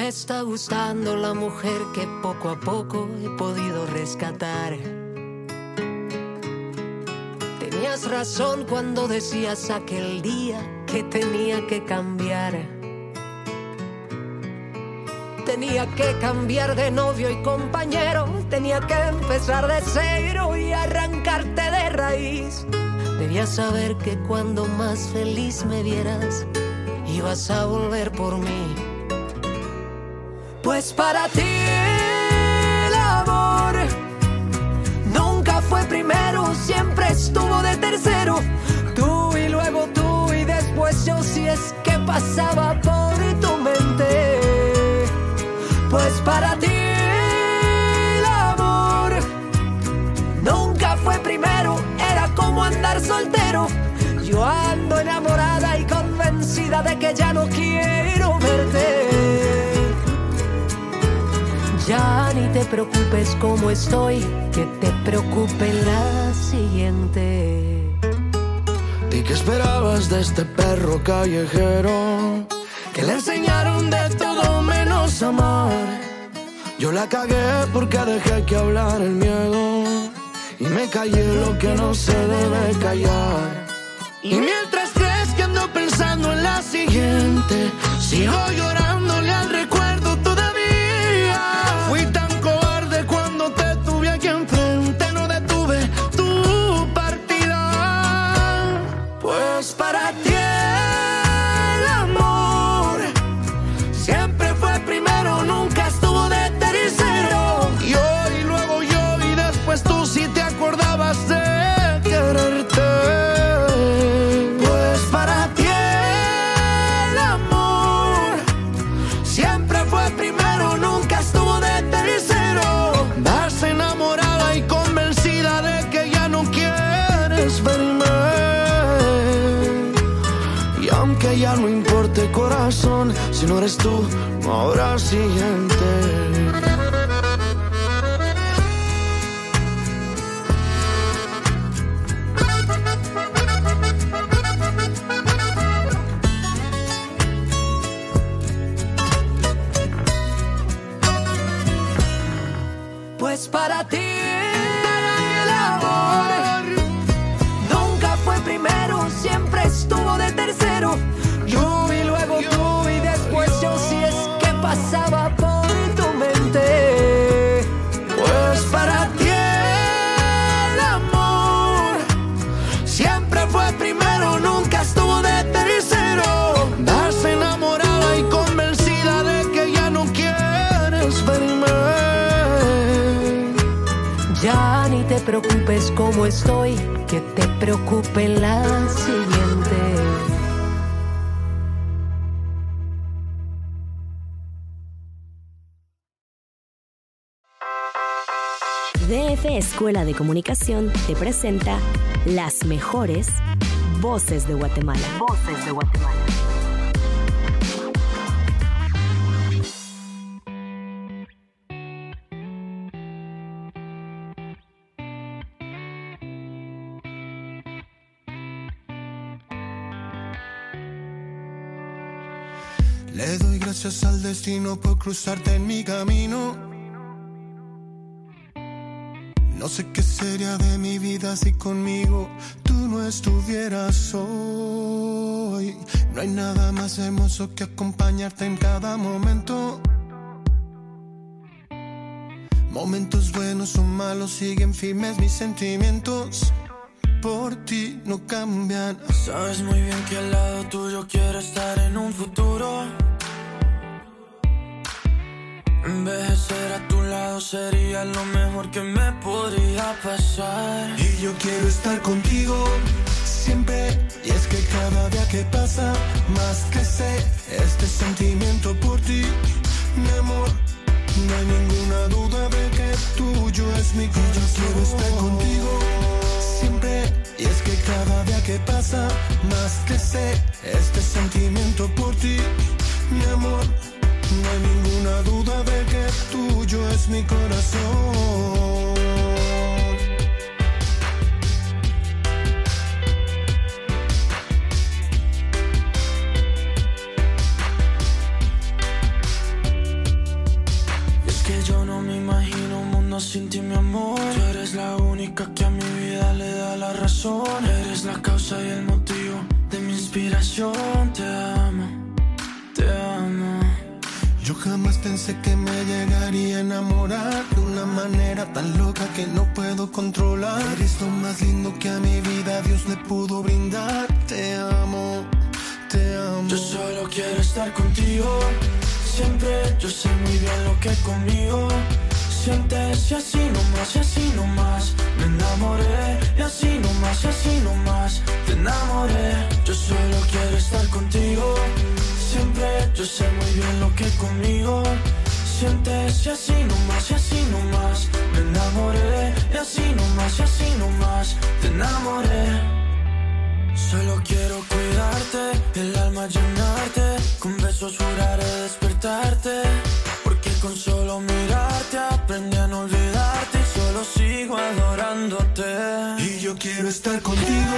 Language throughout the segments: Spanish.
Me está gustando la mujer que poco a poco he podido rescatar. Tenías razón cuando decías aquel día que tenía que cambiar. Tenía que cambiar de novio y compañero, tenía que empezar de cero y arrancarte de raíz. Debías saber que cuando más feliz me vieras, ibas a volver por mí. Pues para ti el amor nunca fue primero, siempre estuvo de tercero. Tú y luego tú y después yo si es que pasaba por tu mente. Pues para ti el amor nunca fue primero, era como andar soltero. Yo ando enamorada y convencida de que ya no quiero verte. Ya ni te preocupes como estoy, que te preocupe la siguiente. ¿Y qué esperabas de este perro callejero? Que le enseñaron de todo menos amar. Yo la cagué porque dejé que hablar el miedo. Y me callé lo que no se debe callar. Y mientras crees que ando pensando en la siguiente, sigo llorándole al recuerdo eres tú, no habrá siguiente. Pues para ti preocupes como estoy, que te preocupe la siguiente. DF Escuela de Comunicación te presenta las mejores voces de Guatemala. Voces de Guatemala. Le doy gracias al destino por cruzarte en mi camino. No sé qué sería de mi vida si conmigo tú no estuvieras hoy. No hay nada más hermoso que acompañarte en cada momento. Momentos buenos o malos siguen firmes mis sentimientos. Por ti no cambian. Sabes muy bien que al lado tuyo quiero estar en un futuro. Envejecer a tu lado sería lo mejor que me podría pasar. Y yo quiero estar contigo siempre. Y es que cada día que pasa, más que sé este sentimiento por ti, mi amor. No hay ninguna duda de que tuyo es mi corazón. Yo quiero estar contigo Y es que cada día que pasa, más sé este sentimiento por ti, mi amor. No hay ninguna duda de que tuyo es mi corazón. Eres la causa y el motivo de mi inspiración. Te amo, te amo. Yo jamás pensé que me llegaría a enamorar de una manera tan loca que no puedo controlar. Eres lo más lindo que a mi vida Dios le pudo brindar. Te amo, te amo. Yo solo quiero estar contigo. Siempre yo sé muy bien lo que conmigo sientes y así nomás, y así nomás Me enamoré y así nomás, y así nomás Te enamoré, yo solo quiero estar contigo. Siempre yo sé muy bien lo que conmigo. Sientes y así nomás, y así nomás Me enamoré y así nomás, y así nomás Te enamoré. Solo quiero cuidarte, el alma llenarte. Con besos juraré despertarte Porque con solo mirarte aprendí a no olvidarte y solo sigo adorándote. Y yo quiero estar contigo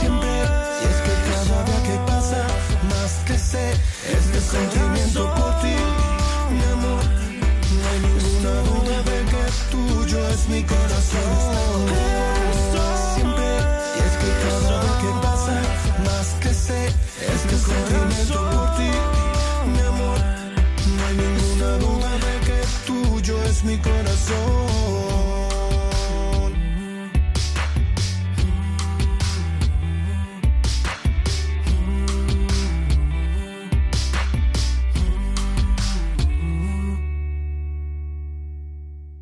siempre. Y es que cada día que pasa, más que sé, este sentimiento por ti, mi amor. No hay ninguna duda de que tuyo es mi corazón. Mi corazón.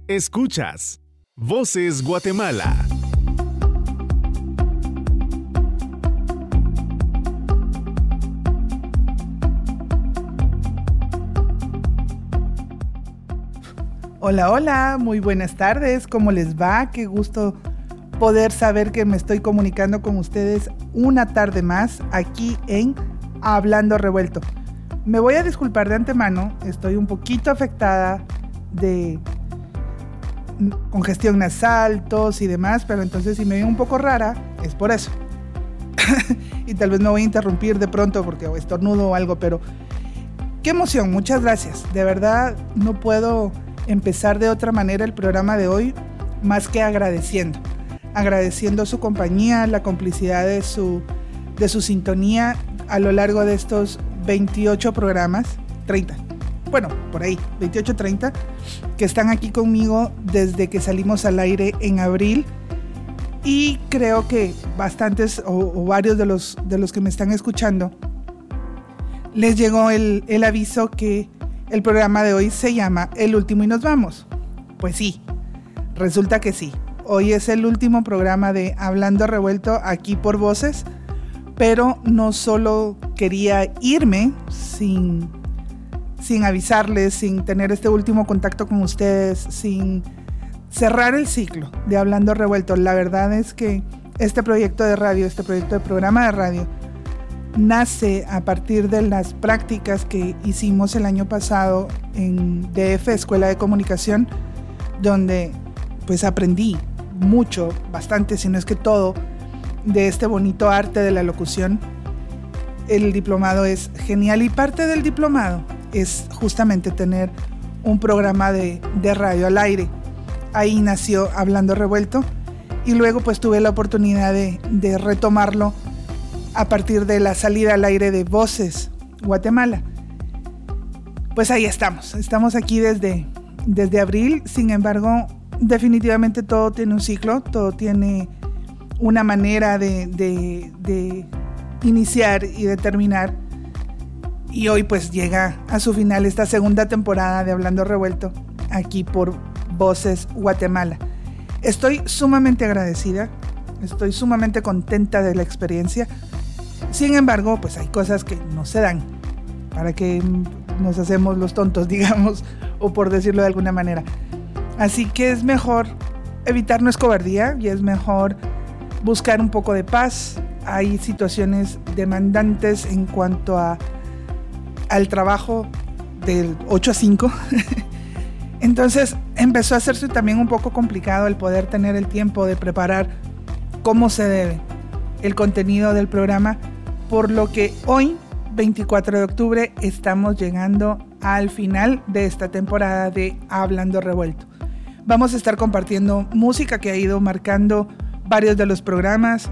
Escuchas Voces Guatemala. Hola, hola, muy buenas tardes, ¿cómo les va? Qué gusto poder saber que me estoy comunicando con ustedes una tarde más aquí en Hablando Revuelto. Me voy a disculpar de antemano, estoy un poquito afectada de congestión nasal, tos y demás, pero entonces si me veo un poco rara, es por eso. y tal vez me voy a interrumpir de pronto porque estornudo o algo, pero qué emoción, muchas gracias. De verdad no puedo empezar de otra manera el programa de hoy más que agradeciendo. Agradeciendo su compañía, la complicidad de su, de su sintonía a lo largo de estos 28 programas, 30, bueno, por ahí, 28-30, que están aquí conmigo desde que salimos al aire en abril. Y creo que bastantes o, o varios de los, de los que me están escuchando les llegó el, el aviso que el programa de hoy se llama El último y nos vamos. Pues sí, resulta que sí. Hoy es el último programa de Hablando Revuelto aquí por Voces, pero no solo quería irme sin, sin avisarles, sin tener este último contacto con ustedes, sin cerrar el ciclo de Hablando Revuelto. La verdad es que este proyecto de radio, este proyecto de programa de radio, nace a partir de las prácticas que hicimos el año pasado en DF, Escuela de Comunicación, donde pues aprendí mucho, bastante, si no es que todo, de este bonito arte de la locución. El diplomado es genial y parte del diplomado es justamente tener un programa de, de radio al aire. Ahí nació Hablando Revuelto y luego pues tuve la oportunidad de, de retomarlo a partir de la salida al aire de Voces Guatemala. Pues ahí estamos, estamos aquí desde, desde abril, sin embargo, definitivamente todo tiene un ciclo, todo tiene una manera de, de, de iniciar y de terminar. Y hoy pues llega a su final esta segunda temporada de Hablando Revuelto aquí por Voces Guatemala. Estoy sumamente agradecida, estoy sumamente contenta de la experiencia. Sin embargo, pues hay cosas que no se dan para que nos hacemos los tontos, digamos, o por decirlo de alguna manera. Así que es mejor evitarnos cobardía y es mejor buscar un poco de paz. Hay situaciones demandantes en cuanto a al trabajo del 8 a 5. Entonces empezó a hacerse también un poco complicado el poder tener el tiempo de preparar cómo se debe el contenido del programa, por lo que hoy, 24 de octubre, estamos llegando al final de esta temporada de Hablando Revuelto. Vamos a estar compartiendo música que ha ido marcando varios de los programas,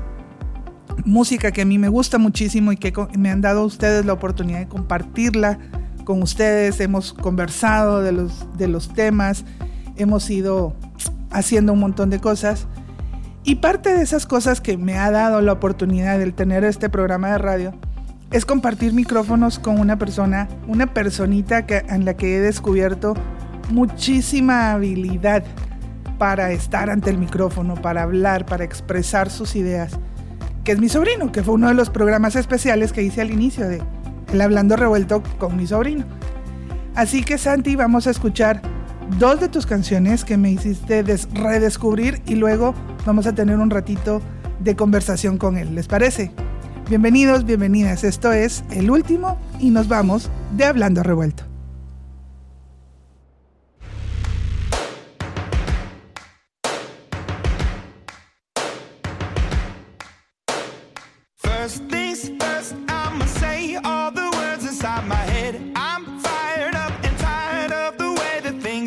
música que a mí me gusta muchísimo y que me han dado ustedes la oportunidad de compartirla con ustedes. Hemos conversado de los, de los temas, hemos ido haciendo un montón de cosas. Y parte de esas cosas que me ha dado la oportunidad de tener este programa de radio es compartir micrófonos con una persona, una personita que, en la que he descubierto muchísima habilidad para estar ante el micrófono, para hablar, para expresar sus ideas, que es mi sobrino, que fue uno de los programas especiales que hice al inicio de El Hablando Revuelto con mi sobrino. Así que Santi, vamos a escuchar dos de tus canciones que me hiciste redescubrir y luego vamos a tener un ratito de conversación con él. ¿Les parece? Bienvenidos, bienvenidas. Esto es el último y nos vamos de Hablando Revuelto.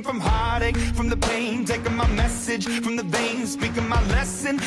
from heartache, from the pain, taking my message from the veins, speaking my lesson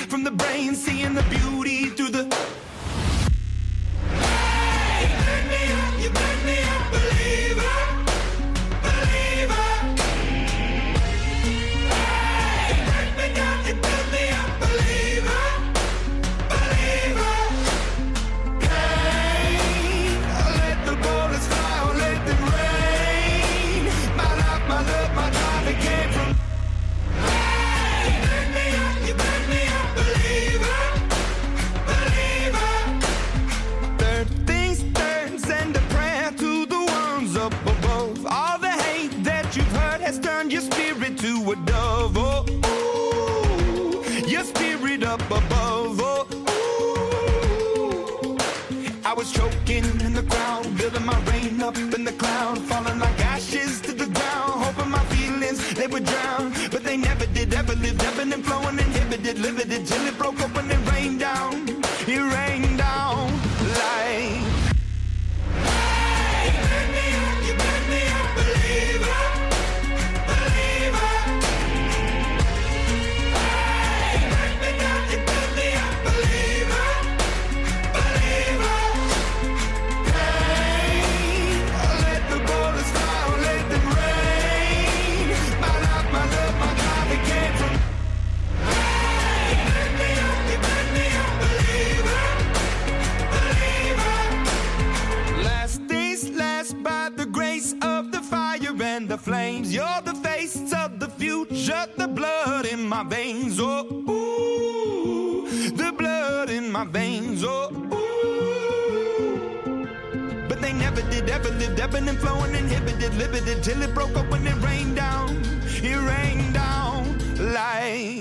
ever lived, ebbing and flowing, inhibited, limited, till it broke up when it rained down. It rained down like.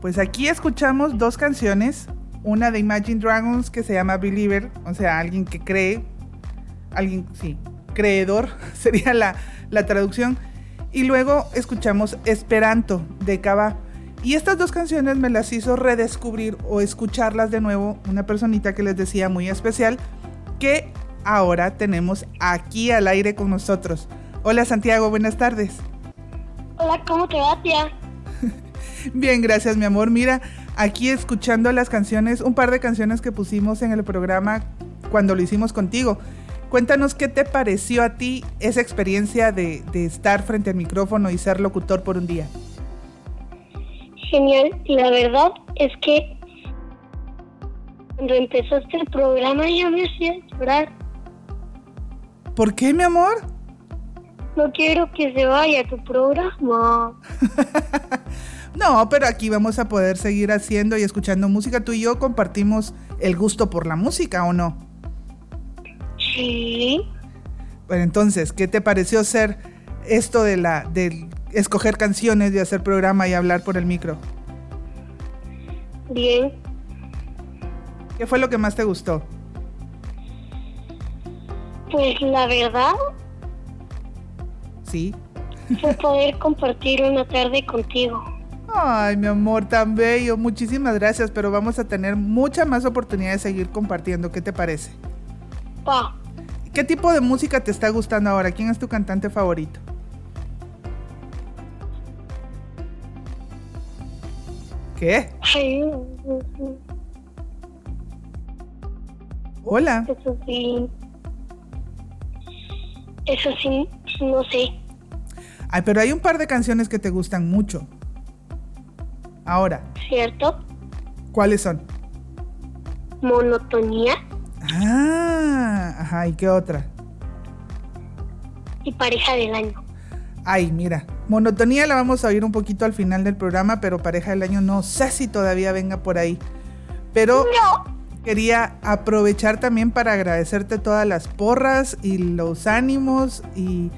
Pues aquí escuchamos dos canciones. Una de Imagine Dragons que se llama Believer, o sea, alguien que cree. Alguien, sí, creedor sería la, la traducción. Y luego escuchamos Esperanto de Cava. Y estas dos canciones me las hizo redescubrir o escucharlas de nuevo una personita que les decía muy especial que ahora tenemos aquí al aire con nosotros. Hola Santiago, buenas tardes. Hola, ¿cómo te va, tía? Bien, gracias mi amor. Mira, aquí escuchando las canciones, un par de canciones que pusimos en el programa cuando lo hicimos contigo. Cuéntanos qué te pareció a ti esa experiencia de, de estar frente al micrófono y ser locutor por un día. Genial, la verdad es que cuando empezaste el programa ya me hacía llorar. ¿Por qué, mi amor? No quiero que se vaya tu programa. No, pero aquí vamos a poder seguir haciendo y escuchando música. Tú y yo compartimos el gusto por la música, ¿o no? Sí. Bueno, entonces, ¿qué te pareció ser esto de la de escoger canciones, de hacer programa y hablar por el micro? Bien. ¿Qué fue lo que más te gustó? Pues la verdad Sí. fue poder compartir una tarde contigo. Ay, mi amor, tan bello. Muchísimas gracias, pero vamos a tener mucha más oportunidad de seguir compartiendo. ¿Qué te parece? Pa. ¿Qué tipo de música te está gustando ahora? ¿Quién es tu cantante favorito? ¿Qué? Ay, Hola. Eso sí. Eso sí, no sé. Ay, pero hay un par de canciones que te gustan mucho. Ahora, ¿Cierto? ¿cuáles son? Monotonía Ah, ajá, ¿y qué otra? y pareja del año. Ay, mira, monotonía la vamos a oír un poquito al final del programa, pero pareja del año no sé si todavía venga por ahí. Pero No. quería aprovechar también para agradecerte todas las porras y los ánimos y,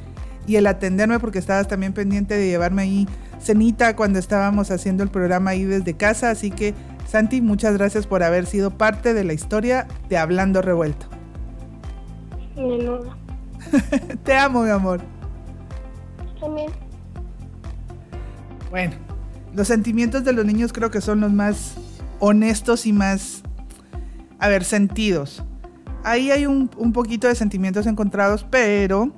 y el atenderme porque estabas también pendiente de llevarme ahí cenita cuando estábamos haciendo el programa ahí desde casa. Así que, Santi, muchas gracias por haber sido parte de la historia de Hablando Revuelto. De nada. Te amo, mi amor. También. Bueno, los sentimientos de los niños creo que son los más honestos y más, a ver, sentidos. Ahí hay un, un poquito de sentimientos encontrados, pero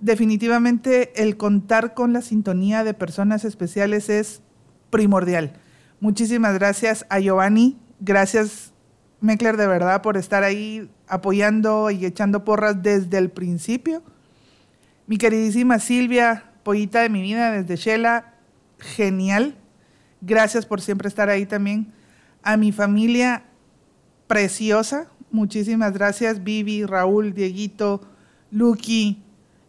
definitivamente el contar con la sintonía de personas especiales es primordial. Muchísimas gracias a Giovanni, gracias Meckler de verdad por estar ahí apoyando y echando porras desde el principio. Mi queridísima Silvia, pollita de mi vida desde Shela, genial. Gracias por siempre estar ahí también. A mi familia preciosa, muchísimas gracias. Vivi, Raúl, Dieguito, Lucky,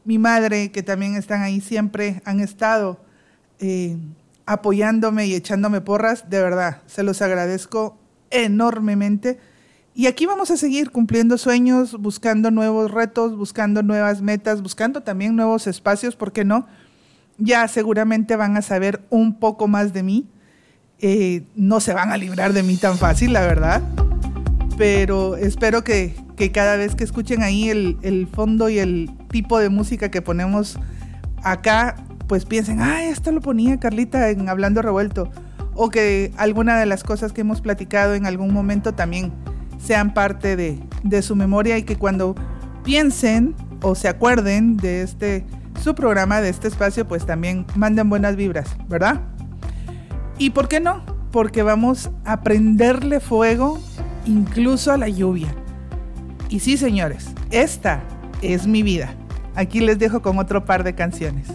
mi madre, que también están ahí siempre, han estado eh, apoyándome y echándome porras. De verdad, se los agradezco enormemente. Y aquí vamos a seguir cumpliendo sueños, buscando nuevos retos, buscando nuevas metas, buscando también nuevos espacios, ¿por qué no? Ya seguramente van a saber un poco más de mí. Eh, no se van a librar de mí tan fácil, la verdad. Pero espero que, que cada vez que escuchen ahí el, el, fondo y el tipo de música que ponemos acá, pues piensen, ah, esto lo ponía Carlita en Hablando Revuelto. O que alguna de las cosas que hemos platicado en algún momento también sean parte de, de su memoria y que cuando piensen o se acuerden de este su programa, de este espacio, pues también manden buenas vibras, ¿verdad? ¿Y por qué no? Porque vamos a prenderle fuego incluso a la lluvia. Y sí, señores, esta es mi vida. Aquí les dejo con otro par de canciones.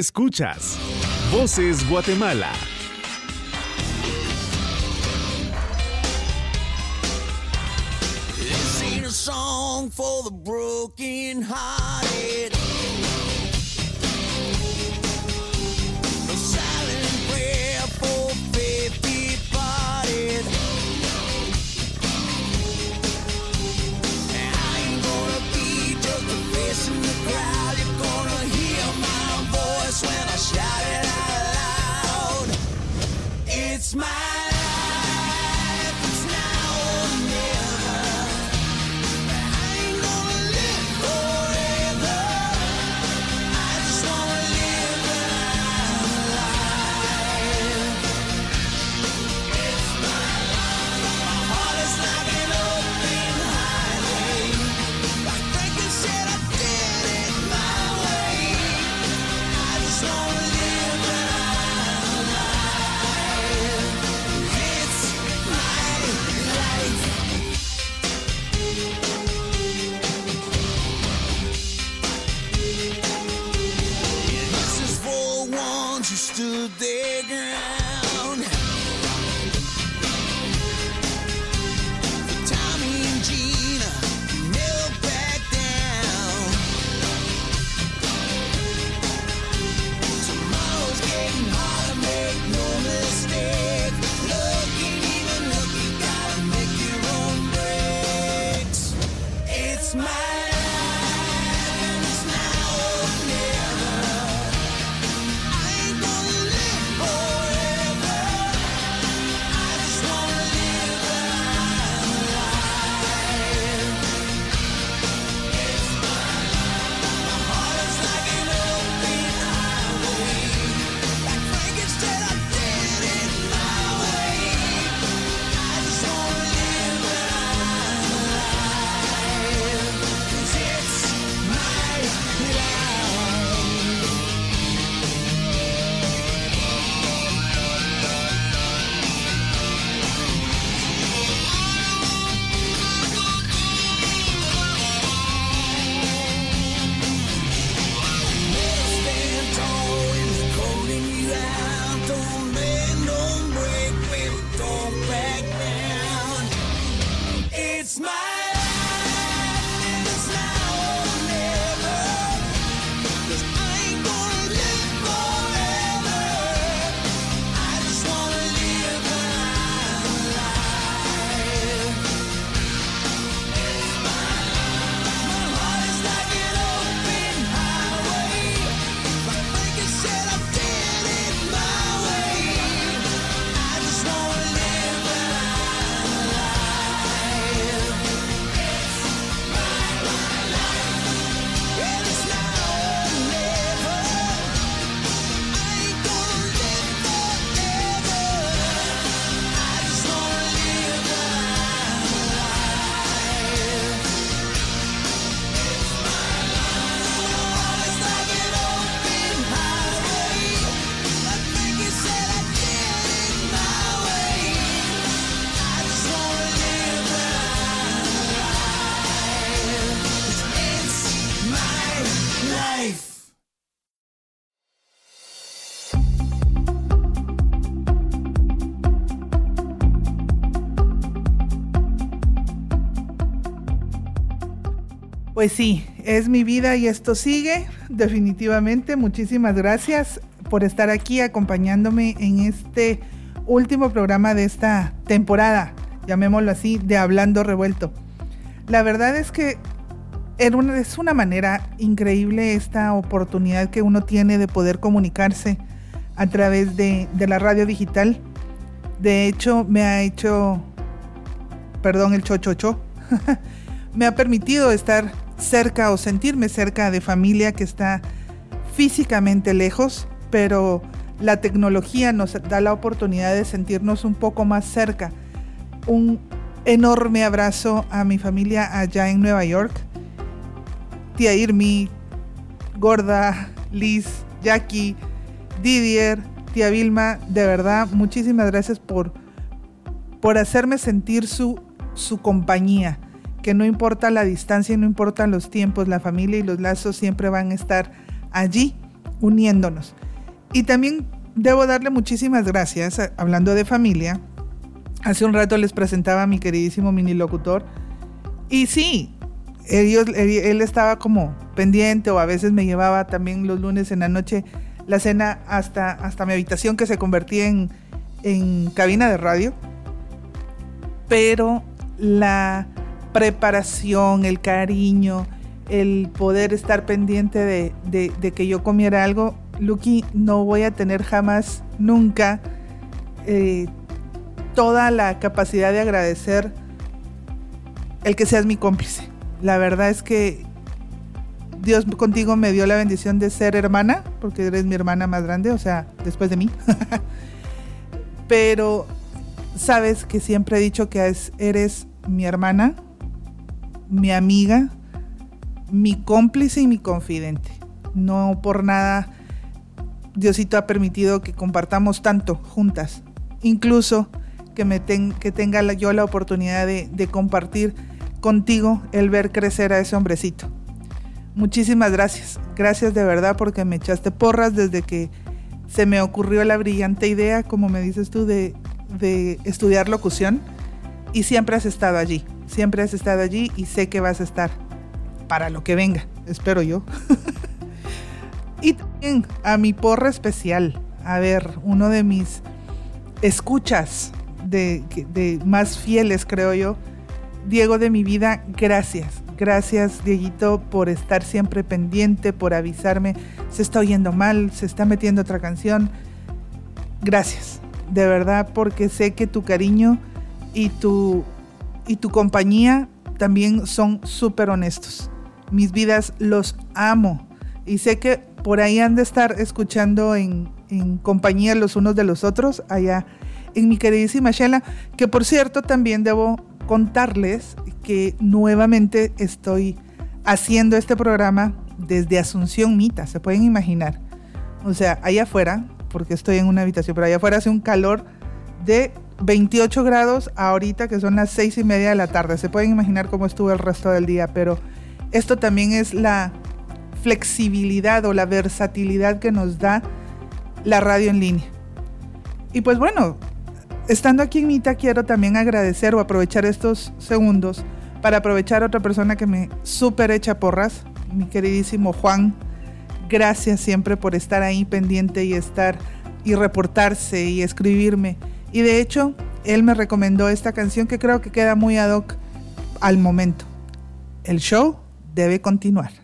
Escuchas Voces Guatemala. smile. Pues sí, es mi vida y esto sigue. Definitivamente, muchísimas gracias por estar aquí acompañándome en este último programa de esta temporada, llamémoslo así, de Hablando Revuelto. La verdad es que es una manera increíble esta oportunidad que uno tiene de poder comunicarse a través de, la radio digital. De hecho, me ha hecho, perdón, el chochocho, me ha permitido estar cerca o sentirme cerca de familia que está físicamente lejos, pero la tecnología nos da la oportunidad de sentirnos un poco más cerca. Un enorme abrazo a mi familia allá en Nueva York. Tía Irmi, Gorda, Liz, Jackie, Didier, tía Vilma, de verdad, muchísimas gracias por, por hacerme sentir su, su compañía que no importa la distancia y no importan los tiempos, la familia y los lazos siempre van a estar allí uniéndonos. Y también debo darle muchísimas gracias, eh, hablando de familia. Hace un rato les presentaba a mi queridísimo mini locutor. Y sí, ellos, él estaba como pendiente o a veces me llevaba también los lunes en la noche la cena hasta, hasta mi habitación que se convertía en, en cabina de radio. Pero la, preparación, el cariño, el poder estar pendiente de, de- que yo comiera algo, Lucky, no voy a tener jamás, nunca, eh, toda la capacidad de agradecer el que seas mi cómplice. La verdad es que Dios contigo me dio la bendición de ser hermana, porque eres mi hermana más grande, o sea, después de mí. Pero sabes que siempre he dicho que es- eres mi hermana, mi amiga, mi cómplice y mi confidente. No por nada Diosito ha permitido que compartamos tanto juntas. Incluso que, me tenga la- yo la oportunidad de, de compartir contigo el ver crecer a ese hombrecito. Muchísimas gracias. Gracias de verdad porque me echaste porras desde que se me ocurrió la brillante idea, como me dices tú, de, de estudiar locución. Y siempre has estado allí. Siempre has estado allí y sé que vas a estar para lo que venga. Espero yo. y también a mi porra especial. A ver, uno de mis escuchas de, más fieles, creo yo. Diego de mi vida, gracias. Gracias, Dieguito, por estar siempre pendiente, por avisarme. Se está oyendo mal, se está metiendo otra canción. Gracias, de verdad, porque sé que tu cariño y tu, y tu compañía también son súper honestos. Mis vidas los amo. Y sé que por ahí han de estar escuchando en, en compañía los unos de los otros, allá en mi queridísima Shela, que por cierto también debo contarles que nuevamente estoy haciendo este programa desde Asunción Mita, se pueden imaginar. O sea, allá afuera, porque estoy en una habitación, pero allá afuera hace un calor de 28 grados ahorita que son las 6 y media de la tarde. Se pueden imaginar cómo estuvo el resto del día, pero esto también es la flexibilidad o la versatilidad que nos da la radio en línea. Y pues bueno, estando aquí en Mita quiero también agradecer o aprovechar estos segundos para aprovechar a otra persona que me súper echa porras, mi queridísimo Juan. Gracias siempre por estar ahí pendiente y estar y reportarse y escribirme. Y de hecho, él me recomendó esta canción que creo que queda muy ad hoc al momento. El show debe continuar.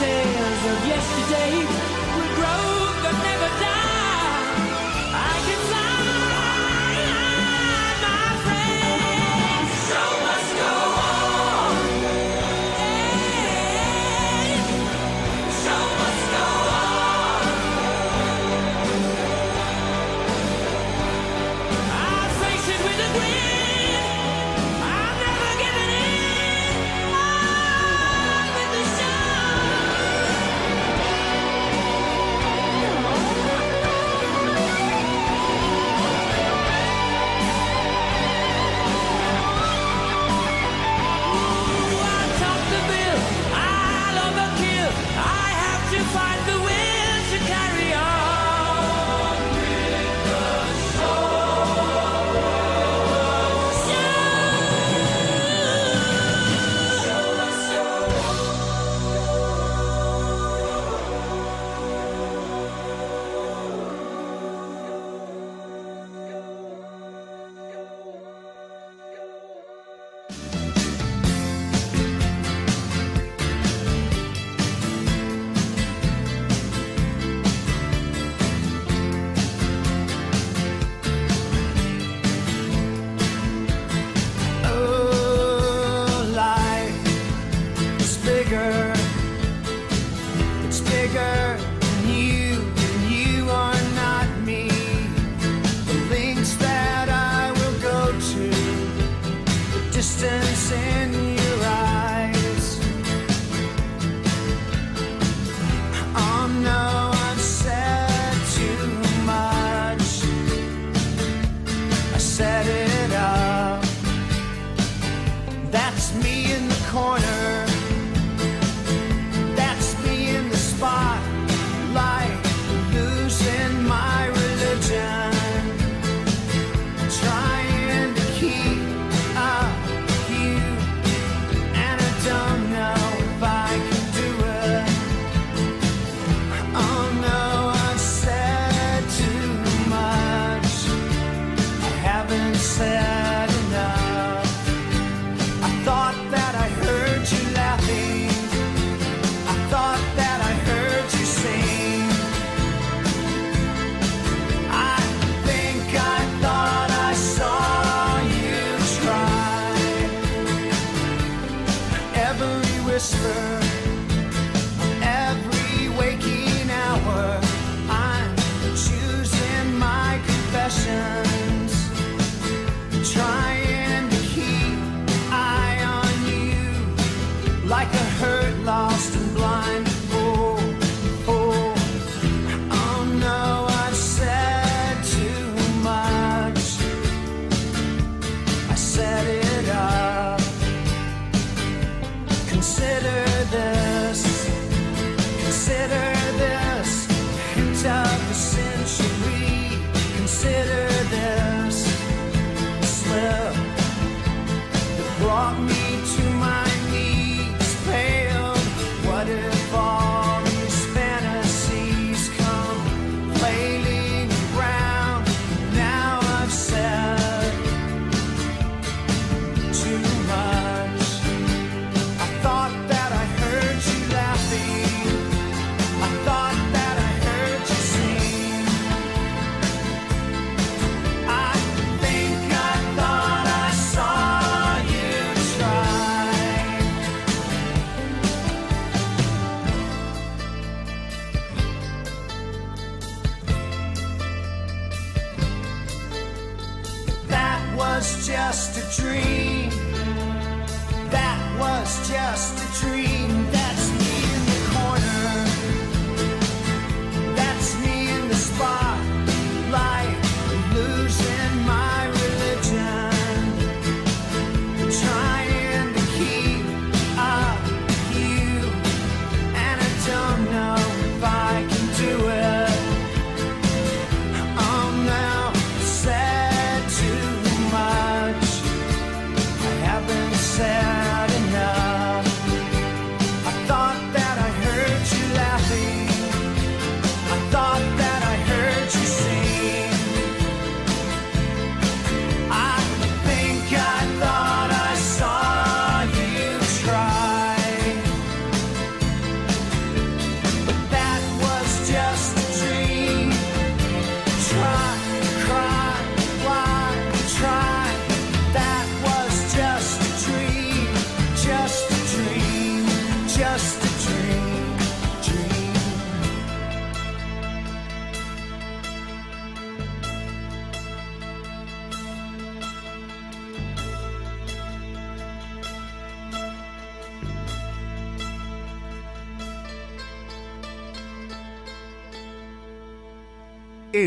Tales of yesterday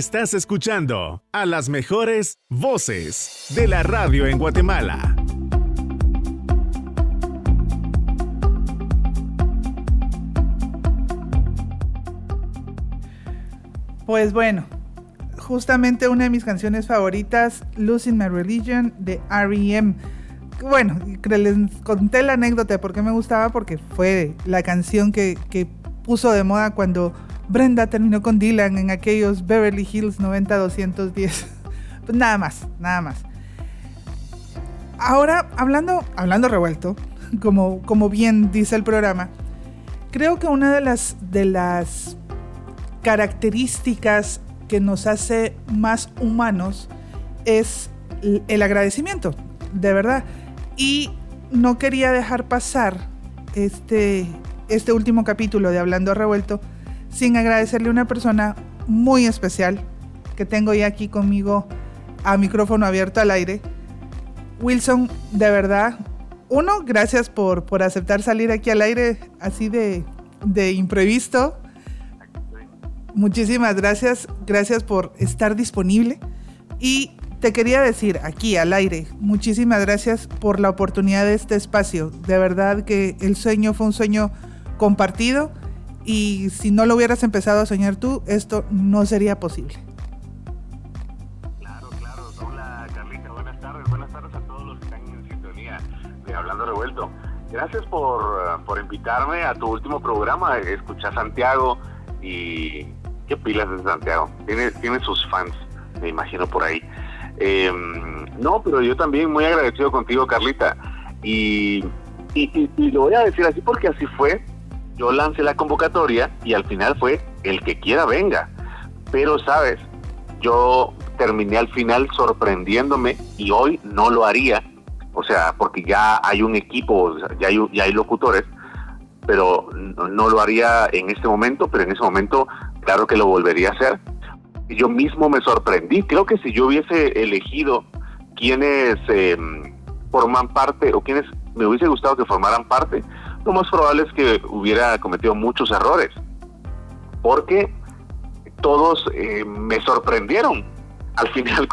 Estás escuchando a las mejores voces de la radio en Guatemala. Pues bueno, justamente una de mis canciones favoritas, Losing My Religion de R.E.M. Bueno, les conté la anécdota de por qué me gustaba, porque fue la canción que, que puso de moda cuando Brenda terminó con Dylan en aquellos Beverly Hills 90-210. Pues nada más, nada más. Ahora, hablando, hablando revuelto, como, como bien dice el programa, creo que una de las, de las características que nos hace más humanos es el agradecimiento, de verdad. Y no quería dejar pasar este, este último capítulo de Hablando Revuelto sin agradecerle a una persona muy especial que tengo ya aquí conmigo a micrófono abierto al aire. Wilson, de verdad, uno, gracias por, por aceptar salir aquí al aire así de, de imprevisto. Muchísimas gracias, gracias por estar disponible. Y te quería decir aquí al aire, muchísimas gracias por la oportunidad de este espacio. De verdad que el sueño fue un sueño compartido y si no lo hubieras empezado a soñar tú, esto no sería posible. Hola Carlita, buenas tardes. Buenas tardes a todos los que están en sintonía de Hablando Revuelto. Gracias por, por invitarme a tu último programa. Escucha Santiago y qué pilas de Santiago. Tiene, tiene sus fans, me imagino por ahí. Eh, no, pero yo también muy agradecido contigo, Carlita. Y- y lo voy a decir así porque así fue. Yo lancé la convocatoria y al final fue el que quiera venga. Pero, ¿sabes? yo terminé al final sorprendiéndome y hoy no lo haría, o sea, porque ya hay un equipo, ya hay, ya hay locutores, pero no, lo haría en este momento, pero en ese momento claro que lo volvería a hacer. Yo mismo me sorprendí, creo que si yo hubiese elegido quienes eh, forman parte o quienes me hubiese gustado que formaran parte, lo más probable es que hubiera cometido muchos errores, porque todos eh, me sorprendieron. Al final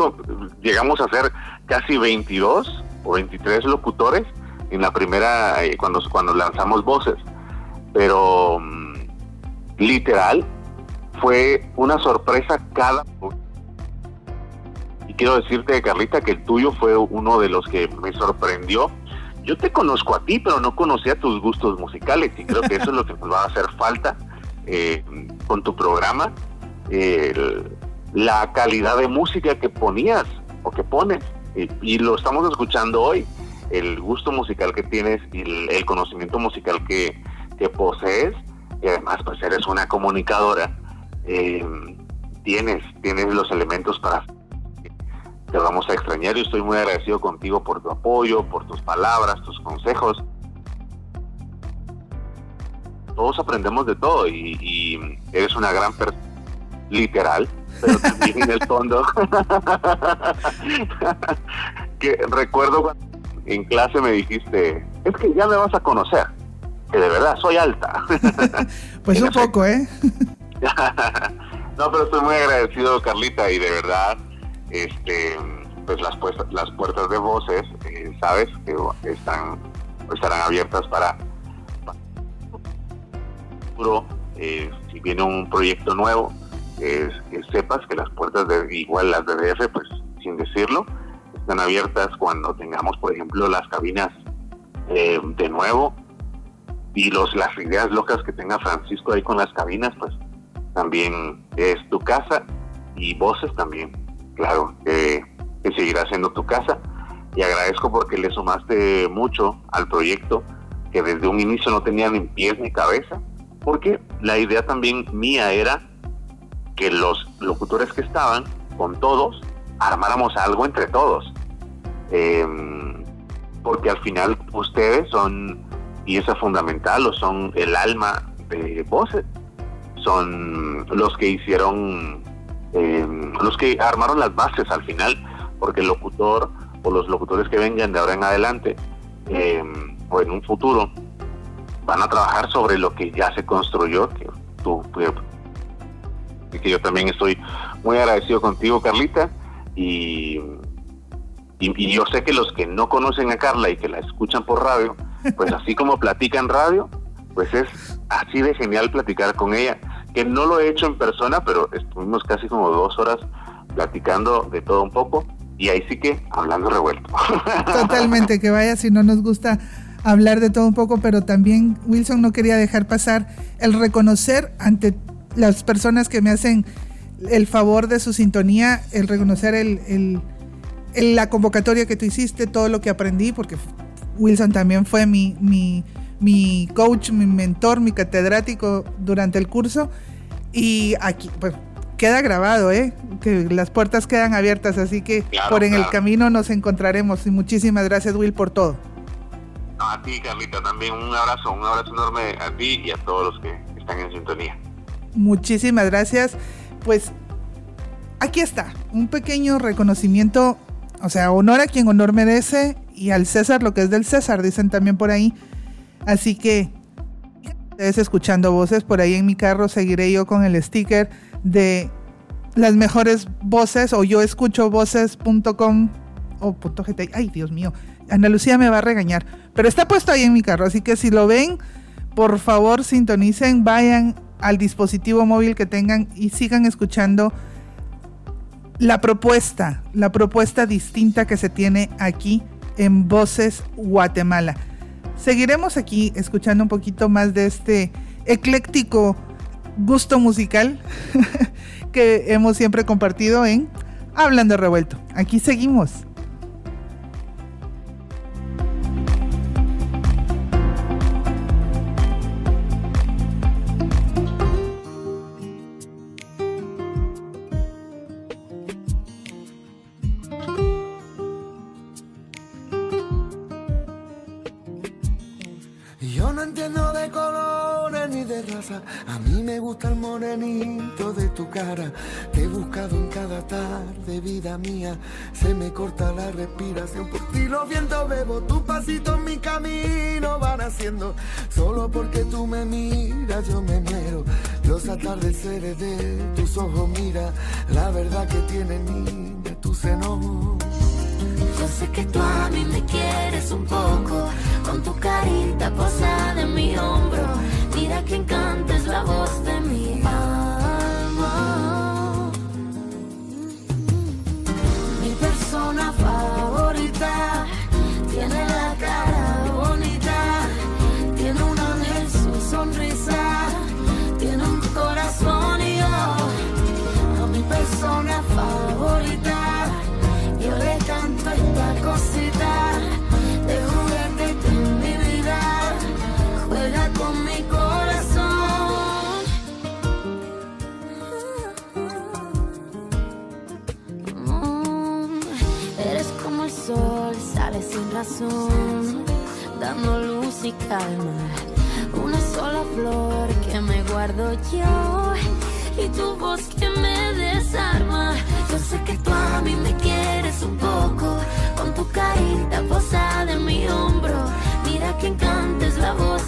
llegamos a ser casi 22 o 23 locutores en la primera, eh, cuando, cuando lanzamos voces. Pero mm, literal, fue una sorpresa cada... Y quiero decirte, Carlita, que el tuyo fue uno de los que me sorprendió. Yo te conozco a ti, pero no conocía tus gustos musicales y creo que eso es lo que va a hacer falta eh, con tu programa el- la calidad de música que ponías o que pones. Y, lo estamos escuchando hoy. El gusto musical que tienes y el, el conocimiento musical que, que posees. Y además, pues eres una comunicadora. eh, tienes, tienes los elementos para... Te vamos a extrañar y estoy muy agradecido contigo por tu apoyo, por tus palabras, tus consejos. Todos aprendemos de todo y, y eres una gran persona literal, pero también en el fondo. que recuerdo cuando en clase me dijiste, es que ya me vas a conocer, que de verdad soy alta. Pues un poco, ¿eh? no, pero estoy muy agradecido, Carlita, y de verdad, este, pues las, puestas- las puertas de voces, eh, sabes, que están, estarán abiertas para, para eh, si viene un proyecto nuevo, que sepas que las puertas de igual las de DF, pues sin decirlo, están abiertas cuando tengamos, por ejemplo, las cabinas eh, de nuevo y los las ideas locas que tenga Francisco ahí con las cabinas, pues también es tu casa y voces también, claro, que, que seguirá siendo tu casa. Y agradezco porque le sumaste mucho al proyecto que desde un inicio no tenía ni pies ni cabeza, porque la idea también mía era que los locutores que estaban con todos armáramos algo entre todos. Eh, porque al final ustedes son pieza fundamental o son el alma de voces. Son los que hicieron, eh, los que armaron las bases al final, porque el locutor o los locutores que vengan de ahora en adelante eh, o en un futuro van a trabajar sobre lo que ya se construyó, que tú, Así que yo también estoy muy agradecido contigo, Carlita, y, y, y yo sé que los que no conocen a Carla y que la escuchan por radio, pues así como platica en radio, pues es así de genial platicar con ella, que no lo he hecho en persona, pero estuvimos casi como dos horas platicando de todo un poco, y ahí sí que hablando revuelto. Totalmente, que vaya si no nos gusta hablar de todo un poco, pero también Wilson no quería dejar pasar el reconocer ante las personas que me hacen el favor de su sintonía, el reconocer el, el- la convocatoria que tú hiciste, todo lo que aprendí, porque Wilson también fue mi, mi coach, mi mentor, mi catedrático durante el curso. Y aquí, pues, queda grabado, ¿eh? Que las puertas quedan abiertas, así que Claro, por en el camino nos encontraremos. Y muchísimas gracias, Will, por todo. A ti, Carlita, también un abrazo, un abrazo enorme a ti y a todos los que están en sintonía. Muchísimas gracias. Pues aquí está, un pequeño reconocimiento, o sea, honor a quien honor merece y al César lo que es del César, dicen también por ahí. Así que ustedes escuchando voces, por ahí en mi carro seguiré yo con el sticker de las mejores voces o yo escucho voces.com o punto GT. Ay, Dios mío, Ana Lucía me va a regañar, pero está puesto ahí en mi carro, así que si lo ven, por favor sintonicen, vayan al dispositivo móvil que tengan y sigan escuchando la propuesta, la propuesta distinta que se tiene aquí en Voces Guatemala. Seguiremos aquí escuchando un poquito más de este ecléctico gusto musical que hemos siempre compartido en Hablando Revuelto. Aquí seguimos. Gusta el morenito de tu cara. Te he buscado en cada tarde, vida mía. Se me corta la respiración. Por ti los vientos bebo. Tus pasitos mi camino van haciendo. Solo porque tú me miras, yo me muero. Los atardeceres de tus ojos, mira. La verdad que tiene niña tu seno. Yo sé que tú a mí me quieres un poco, con tu carita posada en mi hombro. Mira que encanta es la voz de mi alma. Mi persona favorita tiene la cara bonita, tiene un ángel su sonrisa, tiene un corazón y yo a mi persona favorita. Yo le canto esta cosita dando luz y calma. Una sola flor que me guardo yo y tu voz que me desarma. Yo sé que tú a mí me quieres un poco, con tu carita posada en mi hombro. Mira que encanta es la voz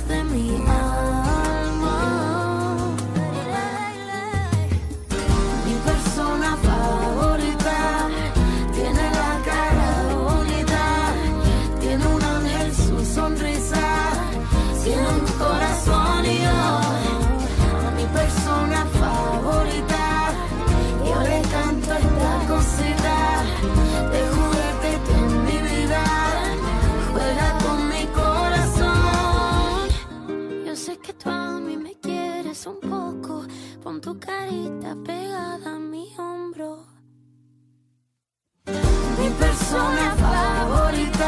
carita pegada a mi hombro. Mi persona favorita.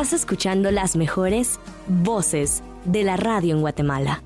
Estás escuchando las mejores voces de la radio en Guatemala.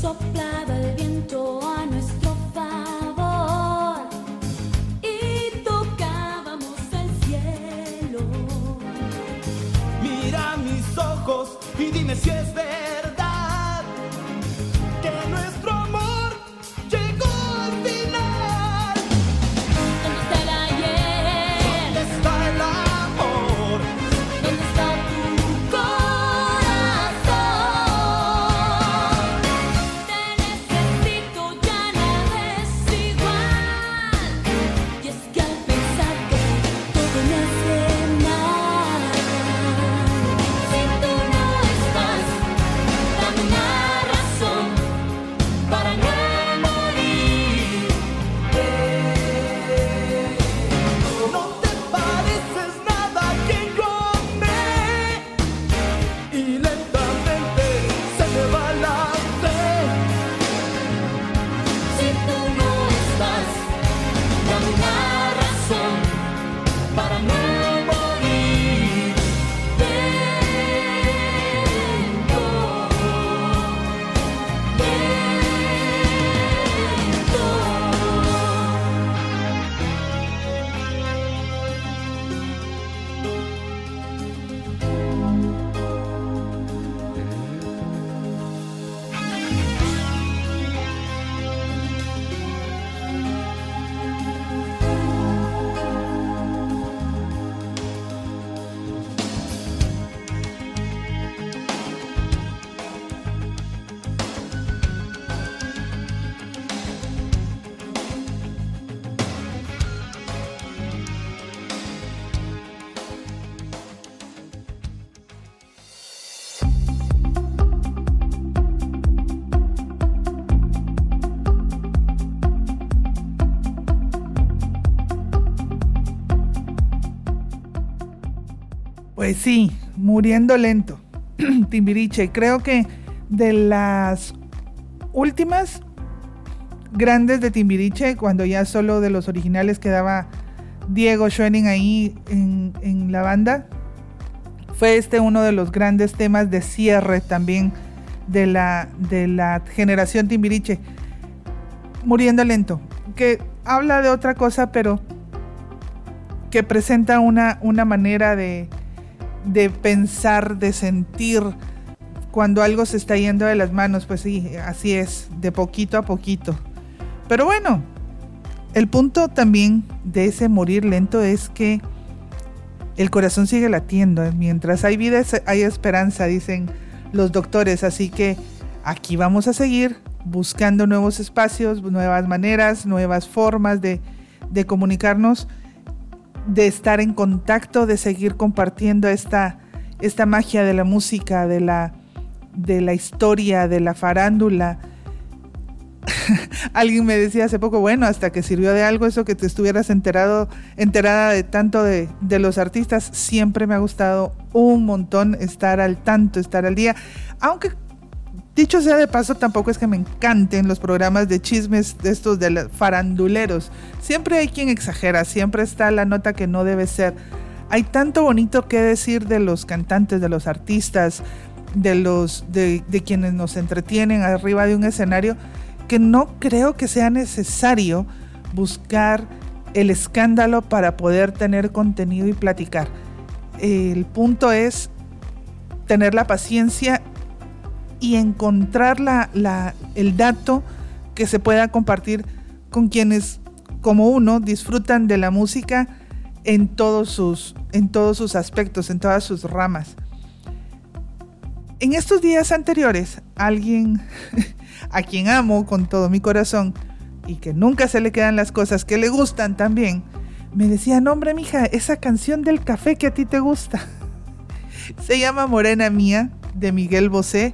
soplaba el viento a nuestro favor y tocábamos el cielo. Mira mis ojos y dime si es de Sí, muriendo lento. Timbiriche, creo que de las últimas grandes de Timbiriche, cuando ya solo de los originales quedaba Diego Schoening ahí en, la banda, fue este uno de los grandes temas de cierre también de la, generación Timbiriche. Muriendo lento, que habla de otra cosa, pero que presenta una manera de, de pensar, de sentir cuando algo se está yendo de las manos. Pues sí, así es, de poquito a poquito. Pero bueno, el punto también de ese morir lento es que el corazón sigue latiendo. ¿eh? Mientras hay vida, hay esperanza, dicen los doctores. Así que aquí vamos a seguir buscando nuevos espacios, nuevas maneras, nuevas formas de, de comunicarnos, de estar en contacto, de seguir compartiendo esta, esta magia de la música, de la, de la historia, de la farándula. Alguien me decía hace poco, bueno, hasta que sirvió de algo eso que te estuvieras enterado, enterada de tanto de, de los artistas. Siempre me ha gustado un montón estar al tanto, estar al día. Aunque, dicho sea de paso, tampoco es que me encanten los programas de chismes de estos de faranduleros. Siempre hay quien exagera, siempre está la nota que no debe ser. Hay tanto bonito que decir de los cantantes, de los artistas, de los de quienes nos entretienen arriba de un escenario que no creo que sea necesario buscar el escándalo para poder tener contenido y platicar. El punto es tener la paciencia y encontrar la, el dato que se pueda compartir con quienes, como uno, disfrutan de la música en todos sus, en todos sus aspectos, en todas sus ramas. En estos días anteriores, alguien a quien amo con todo mi corazón y que nunca se le quedan las cosas que le gustan también, me decía, no hombre, mija, esa canción del café que a ti te gusta. Se llama Morena Mía, de Miguel Bosé.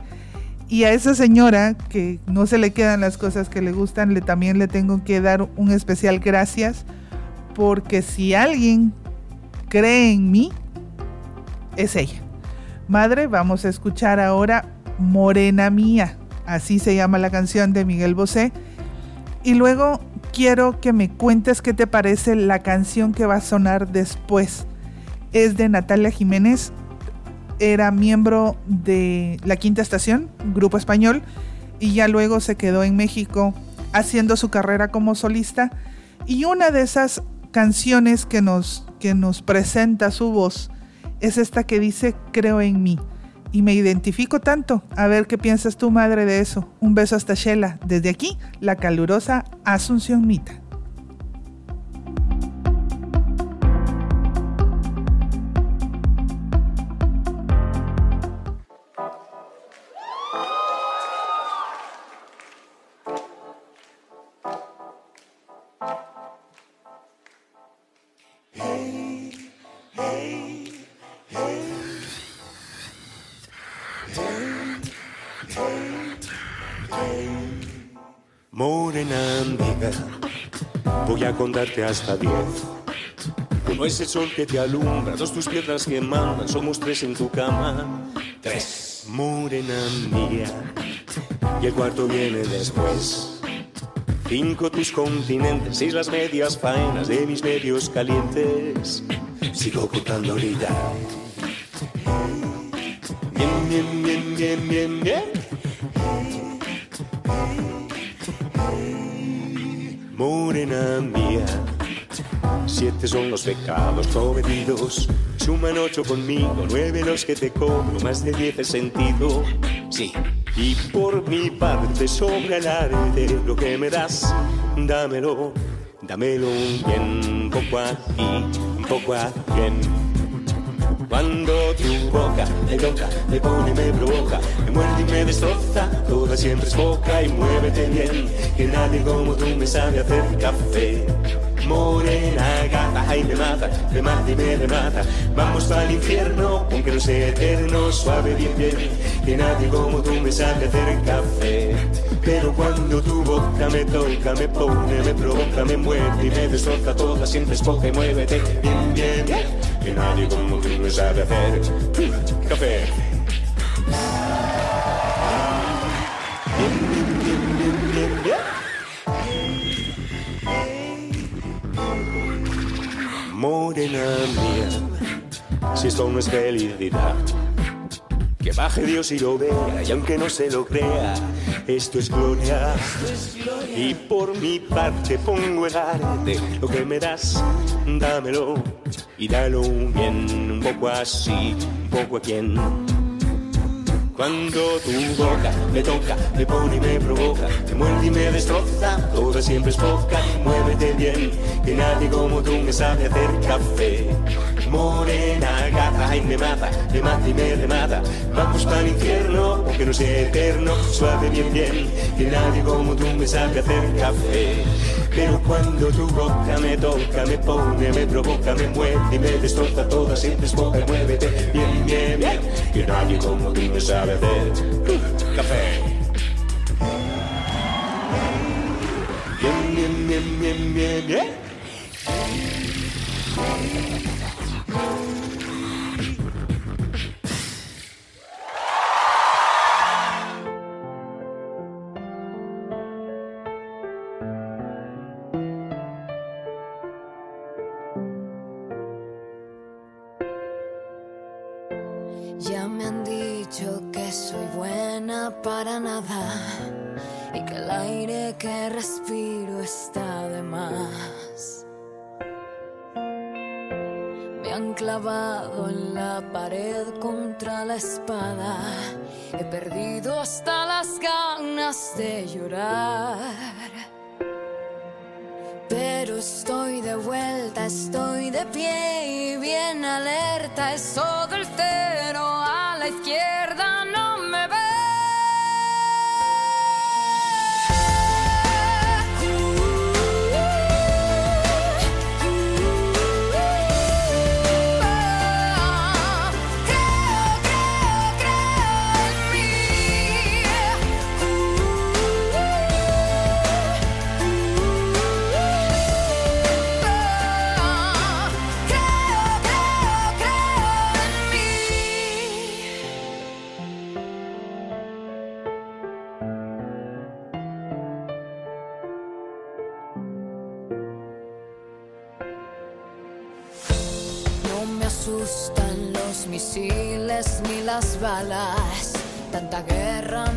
Y a esa señora que no se le quedan las cosas que le gustan, le, también le tengo que dar un especial gracias. Porque si alguien cree en mí, es ella. Madre, vamos a escuchar ahora Morena Mía. Así se llama la canción de Miguel Bosé. Y luego quiero que me cuentes qué te parece la canción que va a sonar después. Es de Natalia Jiménez. Era miembro de La Quinta Estación, grupo español, y ya luego se quedó en México haciendo su carrera como solista. Y una de esas canciones que nos, que nos presenta su voz es esta que dice Creo en mí. Y me identifico tanto. A ver qué piensas tú, madre, de eso. Un beso hasta Shela. Desde aquí, la calurosa Asunción Mita. Voy a contarte hasta diez. Uno es el sol que te alumbra, dos tus piedras que mandan, somos tres en tu cama. Tres, morena mía, y el cuarto viene después. Cinco tus continentes, seis las medias faenas de mis medios calientes. Sigo contando ahorita. Bien, bien, bien, bien, bien, bien. Siete son los pecados prometidos. Suman ocho conmigo, nueve los que te cobro, más de diez el sentido. Sí, y por mi parte sobra el arte, lo que me das, dámelo, dámelo bien, poco aquí, poco aquí. Cuando tu boca me toca, me pone, me provoca, me muerde y me destroza, toda siempre es boca y muévete bien, que nadie como tú me sabe hacer café. Morena gata, ay me mata, me mata y me remata, vamos para el infierno, aunque no sea eterno, suave bien bien, que nadie como tú me sabe hacer café. Pero cuando tu boca me toca, me pone, me provoca, me muerde y me destroza, toda siempre es boca y muévete bien bien bien que nadie como tú me sabe hacer café. morena mía, si esto no es felicidad. Que baje Dios y lo vea, y aunque no se lo crea, esto es gloria. Y por mi parte pongo el arte, lo que me das, dámelo. Y dalo bien, un poco así, un poco a quien. Cuando tu boca me toca, me pone y me provoca, me muerde y me destroza, toda siempre es poca, muévete bien, que nadie como tú me sabe hacer café. Morena gata, y me mata, me mata y me remata, vamos para el infierno, aunque no sea eterno, suave bien bien, que nadie como tú me sabe hacer café. Pero cuando tu boca me toca, me pone, me provoca, me mueve y me destroza, toda siempre es poca, muévete bien, bien, bien, que nadie como tú me sabe hacer uh, café. Bien, bien, bien, bien, bien, bien. La espada. He perdido hasta las ganas de llorar. Pero estoy de vuelta, estoy de pie y bien alerta. Es las balas. Tanta guerra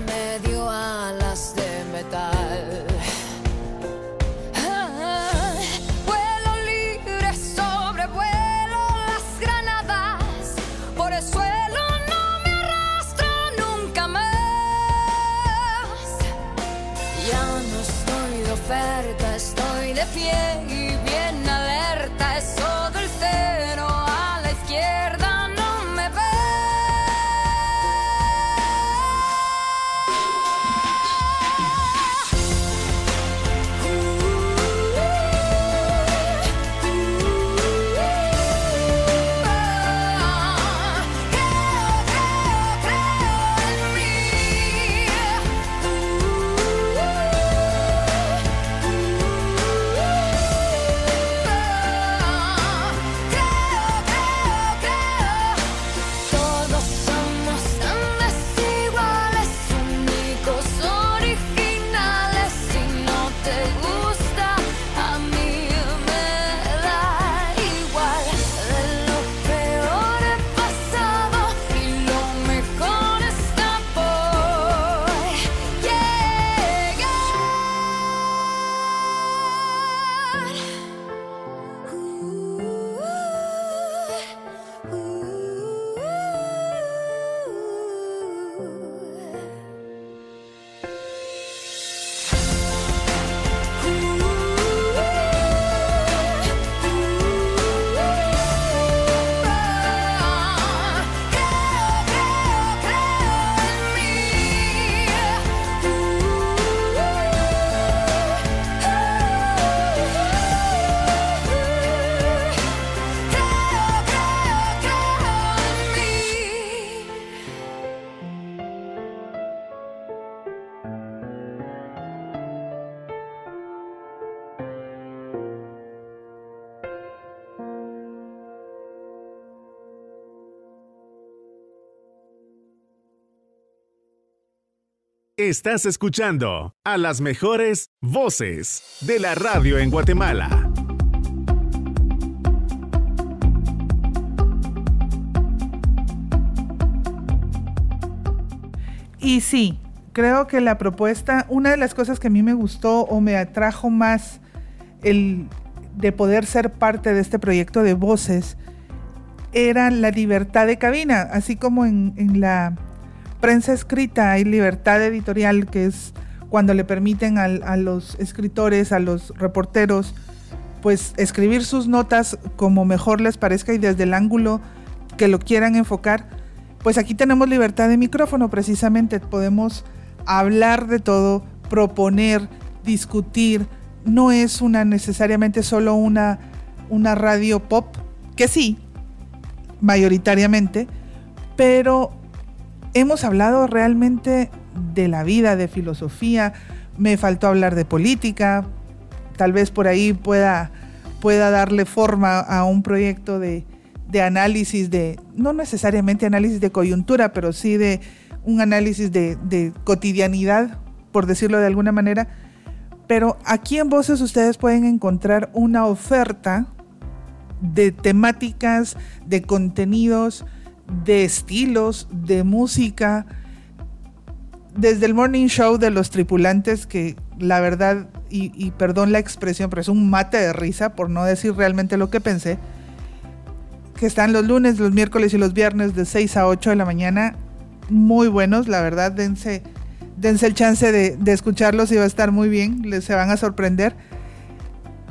Estás escuchando a las mejores voces de la radio en Guatemala. Y sí, creo que la propuesta, una de las cosas que a mí me gustó o me atrajo más el de poder ser parte de este proyecto de voces era la libertad de cabina, así como en, en la prensa escrita hay libertad editorial, que es cuando le permiten a los escritores, a los reporteros, pues escribir sus notas como mejor les parezca y desde el ángulo que lo quieran enfocar, pues aquí tenemos libertad de micrófono precisamente, podemos hablar de todo, proponer, discutir, no es una necesariamente solo una, una radio pop, que sí, mayoritariamente, pero hemos hablado realmente de la vida, de filosofía, me faltó hablar de política, tal vez por ahí pueda, pueda darle forma a un proyecto de, de análisis de, no necesariamente análisis de coyuntura, pero sí de un análisis de, de cotidianidad, por decirlo de alguna manera. Pero aquí en Voces ustedes pueden encontrar una oferta de temáticas, de contenidos, de estilos, de música, desde el morning show de los tripulantes, que la verdad, y, perdón la expresión, pero es un mate de risa, por no decir realmente lo que pensé, que están los lunes, los miércoles y los viernes de 6 a 8 de la mañana, muy buenos, la verdad, dense, dense el chance de, de escucharlos y va a estar muy bien, les se van a sorprender.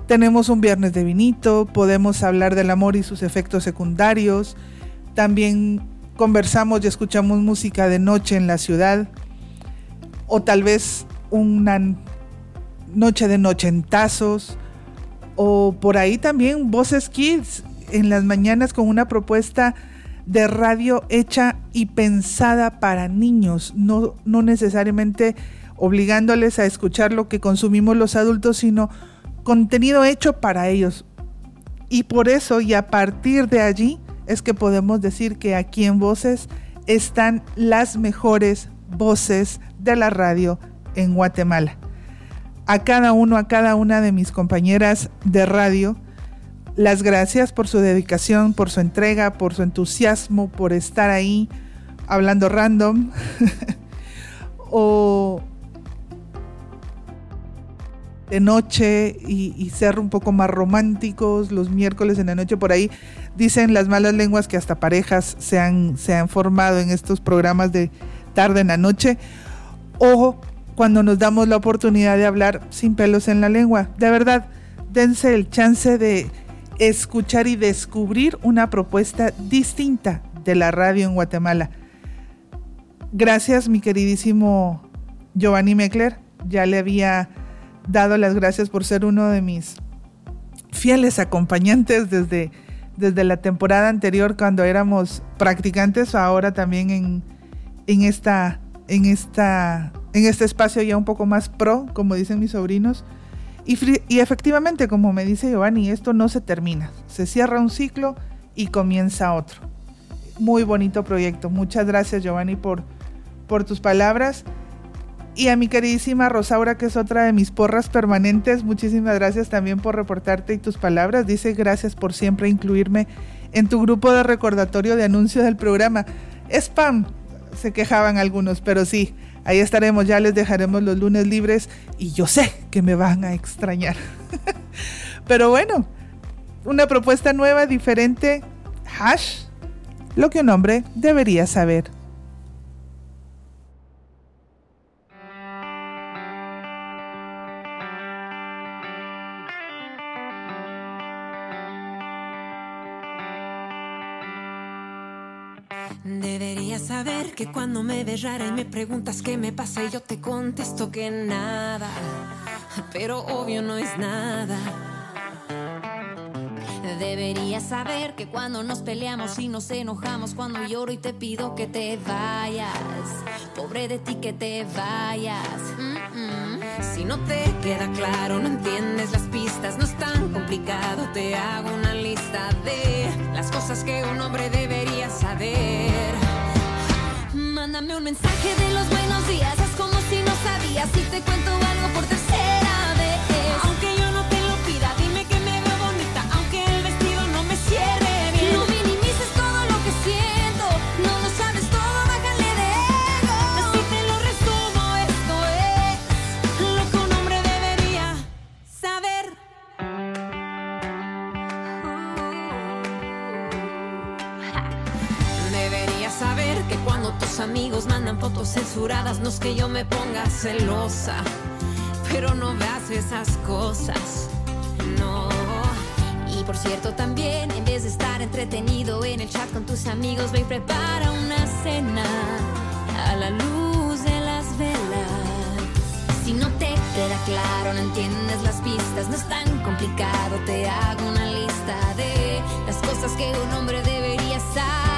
Tenemos un viernes de vinito, podemos hablar del amor y sus efectos secundarios, también conversamos y escuchamos música de noche en la ciudad, o tal vez una noche de nochentazos, o por ahí también Voces Kids en las mañanas con una propuesta de radio hecha y pensada para niños, no, no necesariamente obligándoles a escuchar lo que consumimos los adultos, sino contenido hecho para ellos. Y por eso y a partir de allí es que podemos decir que aquí en Voces están las mejores voces de la radio en Guatemala. A cada uno, a cada una de mis compañeras de radio, las gracias por su dedicación, por su entrega, por su entusiasmo, por estar ahí hablando random de noche y, ser un poco más románticos los miércoles en la noche por ahí. Dicen las malas lenguas que hasta parejas se han, se han formado en estos programas de tarde en la noche. O cuando nos damos la oportunidad de hablar sin pelos en la lengua. De verdad, dense el chance de escuchar y descubrir una propuesta distinta de la radio en Guatemala. Gracias, mi queridísimo Giovanni Meckler. Ya le había dado las gracias por ser uno de mis fieles acompañantes desde, desde la temporada anterior cuando éramos practicantes, ahora también en, en, esta, en, esta, en este espacio ya un poco más pro, como dicen mis sobrinos. Y, y efectivamente, como me dice Giovanni, esto no se termina. Se cierra un ciclo y comienza otro. Muy bonito proyecto. Muchas gracias, Giovanni, por, por tus palabras. Y a mi queridísima Rosaura, que es otra de mis porras permanentes, muchísimas gracias también por reportarte y tus palabras. Dice gracias por siempre incluirme en tu grupo de recordatorio de anuncios del programa. Spam, se quejaban algunos, pero sí, ahí estaremos, ya les dejaremos los lunes libres y yo sé que me van a extrañar. pero bueno, una propuesta nueva, diferente, hash, lo que un hombre debería saber. Que cuando me ves rara y me preguntas qué me pasa y yo te contesto que nada, pero obvio no es nada. Deberías saber que cuando nos peleamos y nos enojamos, cuando lloro y te pido que te vayas, pobre de ti que te vayas. Si no te queda claro, no entiendes las pistas, no es tan complicado, te hago una lista de las cosas que un hombre debería saber. Mándame un mensaje de los buenos días, haz como si no sabías. Y te cuento algo por tercera tus amigos mandan fotos censuradas, no es que yo me ponga celosa, pero no veas esas cosas, no. Y por cierto también, en vez de estar entretenido en el chat con tus amigos, ve y prepara una cena a la luz de las velas. Si no te queda claro, no entiendes las pistas, no es tan complicado, te hago una lista de las cosas que un hombre debería saber.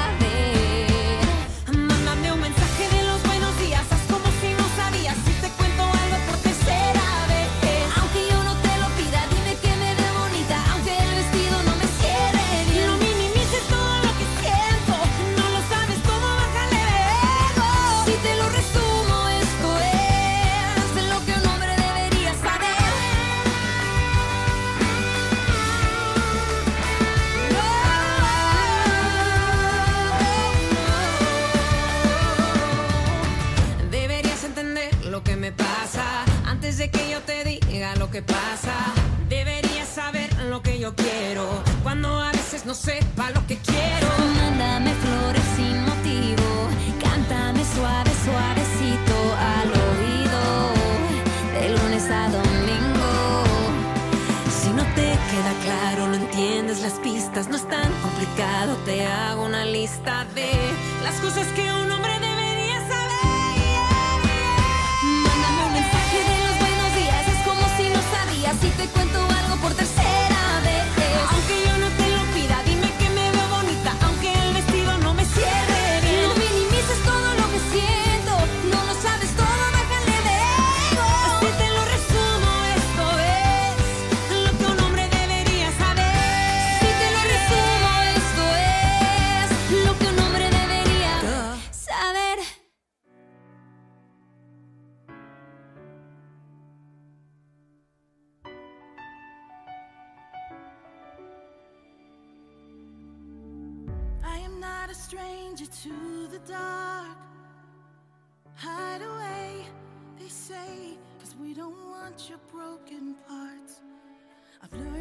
Que pasa. Deberías saber lo que yo quiero cuando a veces no sepa lo que quiero. Mándame flores sin motivo, cántame suave, suavecito al oído, de lunes a domingo. Si no te queda claro, no entiendes las pistas, no es tan complicado, te hago una lista de las cosas que un hombre debería te cuento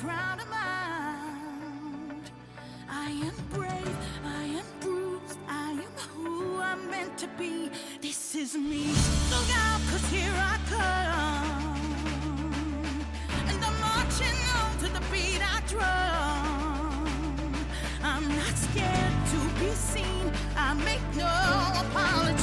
I am brave, I am bruised, I am who I'm meant to be. This is me. Look out, cause here I come. And I'm marching on to the beat I drum. I'm not scared to be seen. I make no apologies.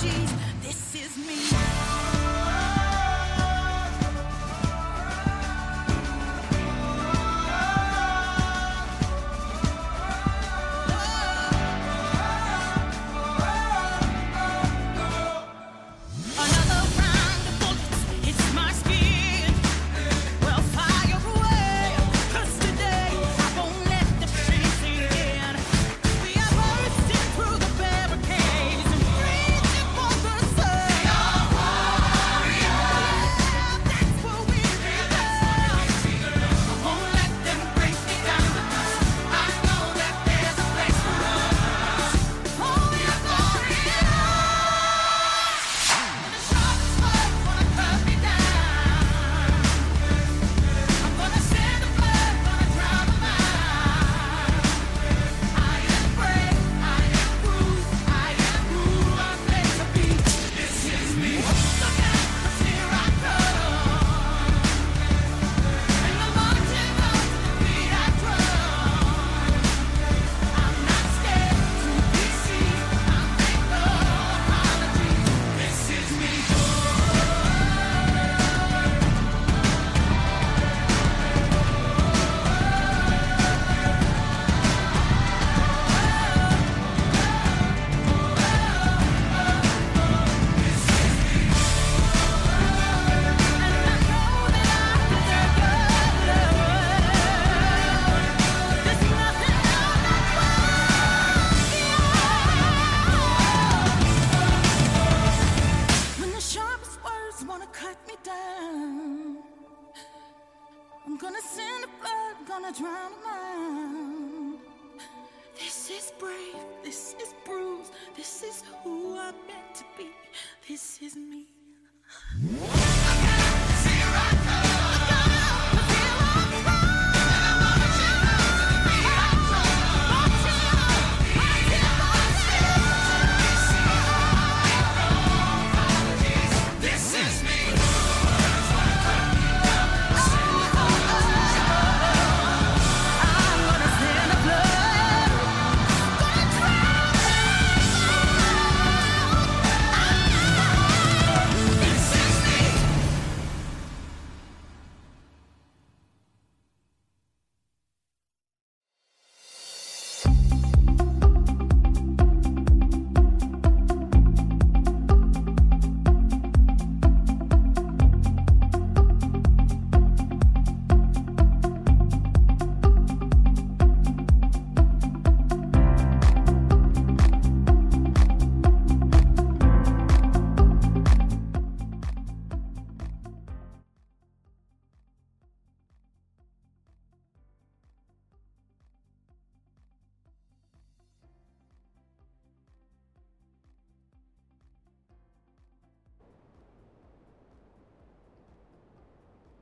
I'm gonna send a bird, gonna drown a mind. This is brave, this is bruised, this is who I'm meant to be, this is me.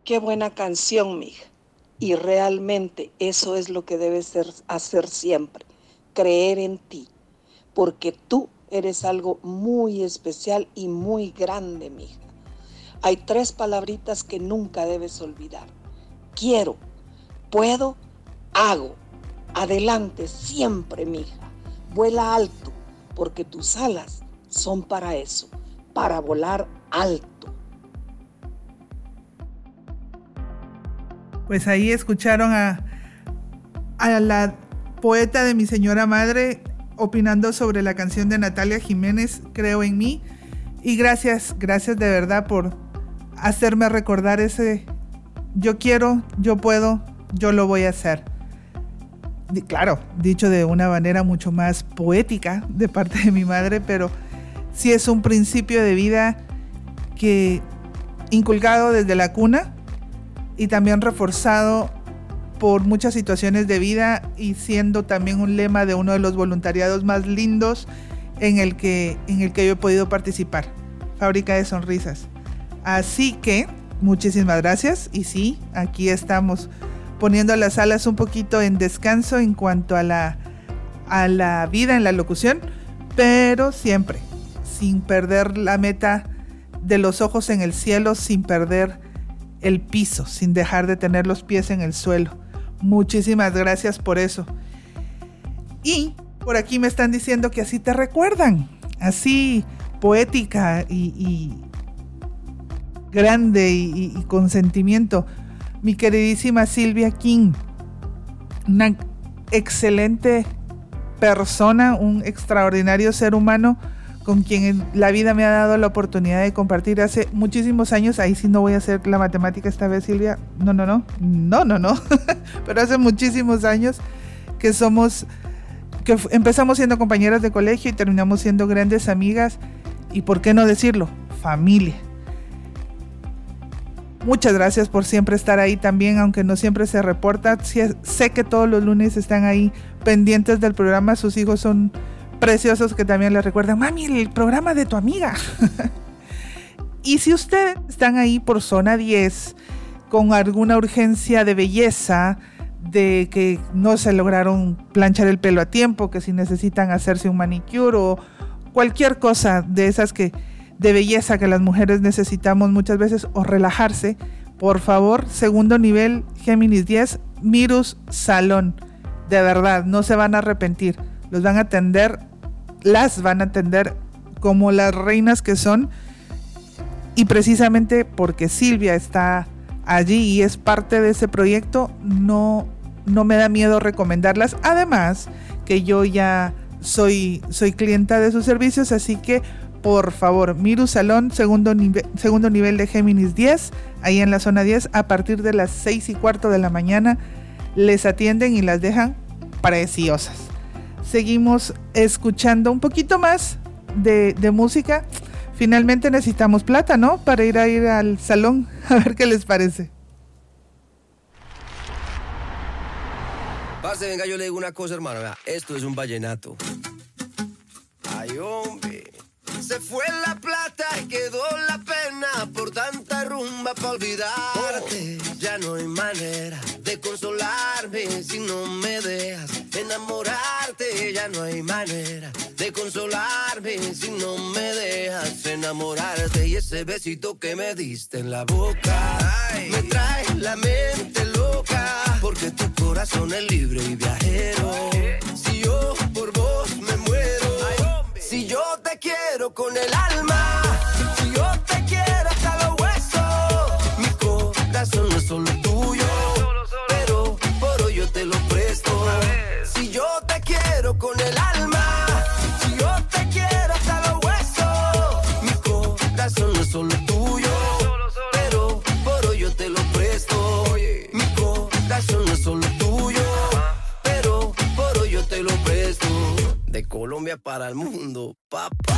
Qué buena canción, mija. Y realmente eso es lo que debes hacer siempre, creer en ti, porque tú eres algo muy especial y muy grande, mija. Hay tres palabritas que nunca debes olvidar. Quiero, puedo, hago. Adelante siempre, mija. Vuela alto, porque tus alas son para eso, para volar alto. Pues ahí escucharon a, la poeta de mi señora madre opinando sobre la canción de Natalia Jiménez, Creo en mí. Y gracias, gracias de verdad por hacerme recordar ese yo quiero, yo puedo, yo lo voy a hacer. Claro, dicho de una manera mucho más poética de parte de mi madre, pero sí es un principio de vida que inculcado desde la cuna y también reforzado por muchas situaciones de vida y siendo también un lema de uno de los voluntariados más lindos en el que, en el que yo he podido participar, Fábrica de Sonrisas. Así que muchísimas gracias y sí, aquí estamos poniendo las alas un poquito en descanso en cuanto a la, a la vida en la locución, pero siempre sin perder la meta de los ojos en el cielo, sin perder el piso, sin dejar de tener los pies en el suelo. Muchísimas gracias por eso. Y por aquí me están diciendo que así te recuerdan, así poética y, grande y, y- y con sentimiento. Mi queridísima Silvia King, una excelente persona, un extraordinario ser humano con quien en la vida me ha dado la oportunidad de compartir hace muchísimos años. Ahí sí no voy a hacer la matemática esta vez, Silvia. No, no, no. No, no, no. Pero hace muchísimos años que somos, que empezamos siendo compañeras de colegio y terminamos siendo grandes amigas. Y por qué no decirlo, familia. Muchas gracias por siempre estar ahí también, aunque no siempre se reporta. Sé que todos los lunes están ahí pendientes del programa. Sus hijos son preciosos que también les recuerdan, mami, el programa de tu amiga. y si ustedes están ahí por zona 10 con alguna urgencia de belleza, de que no se lograron planchar el pelo a tiempo, que si necesitan hacerse un manicure o cualquier cosa de esas que de belleza que las mujeres necesitamos muchas veces o relajarse, por favor, segundo nivel Géminis 10, Mirus Salón. De verdad, no se van a arrepentir. Los van a atender, las van a atender como las reinas que son. Y precisamente porque Silvia está allí y es parte de ese proyecto, no, no me da miedo recomendarlas. Además, que yo ya soy, soy clienta de sus servicios, así que por favor, Miru Salón, segundo, segundo nivel de Géminis 10, ahí en la zona 10, a partir de las 6 y cuarto de la mañana, les atienden y las dejan preciosas. Seguimos escuchando un poquito más de, de música. Finalmente necesitamos plata, ¿no? Para ir a ir al salón, a ver qué les parece. Parce, venga, yo le digo una cosa, hermano. vea, esto es un vallenato. Ay, hombre. Se fue la plata y quedó la pena por tanta rumba para olvidarte. Ya no hay manera de consolarme si no me dejas enamorarte. Ya no hay manera de consolarme si no me dejas enamorarte. Y ese besito que me diste en la boca me trae la mente loca. Porque tu corazón es libre y viajero. Si yo por vos me muero. Si yo te quiero con el alma, si yo te quiero hasta los huesos, mi corazón no es solo con el alma, si yo te quiero hasta los huesos, mi corazón no es solo tuyo, pero por hoy yo te lo presto. Mi corazón no es solo tuyo, pero por hoy yo te lo presto. De Colombia para el mundo, papá.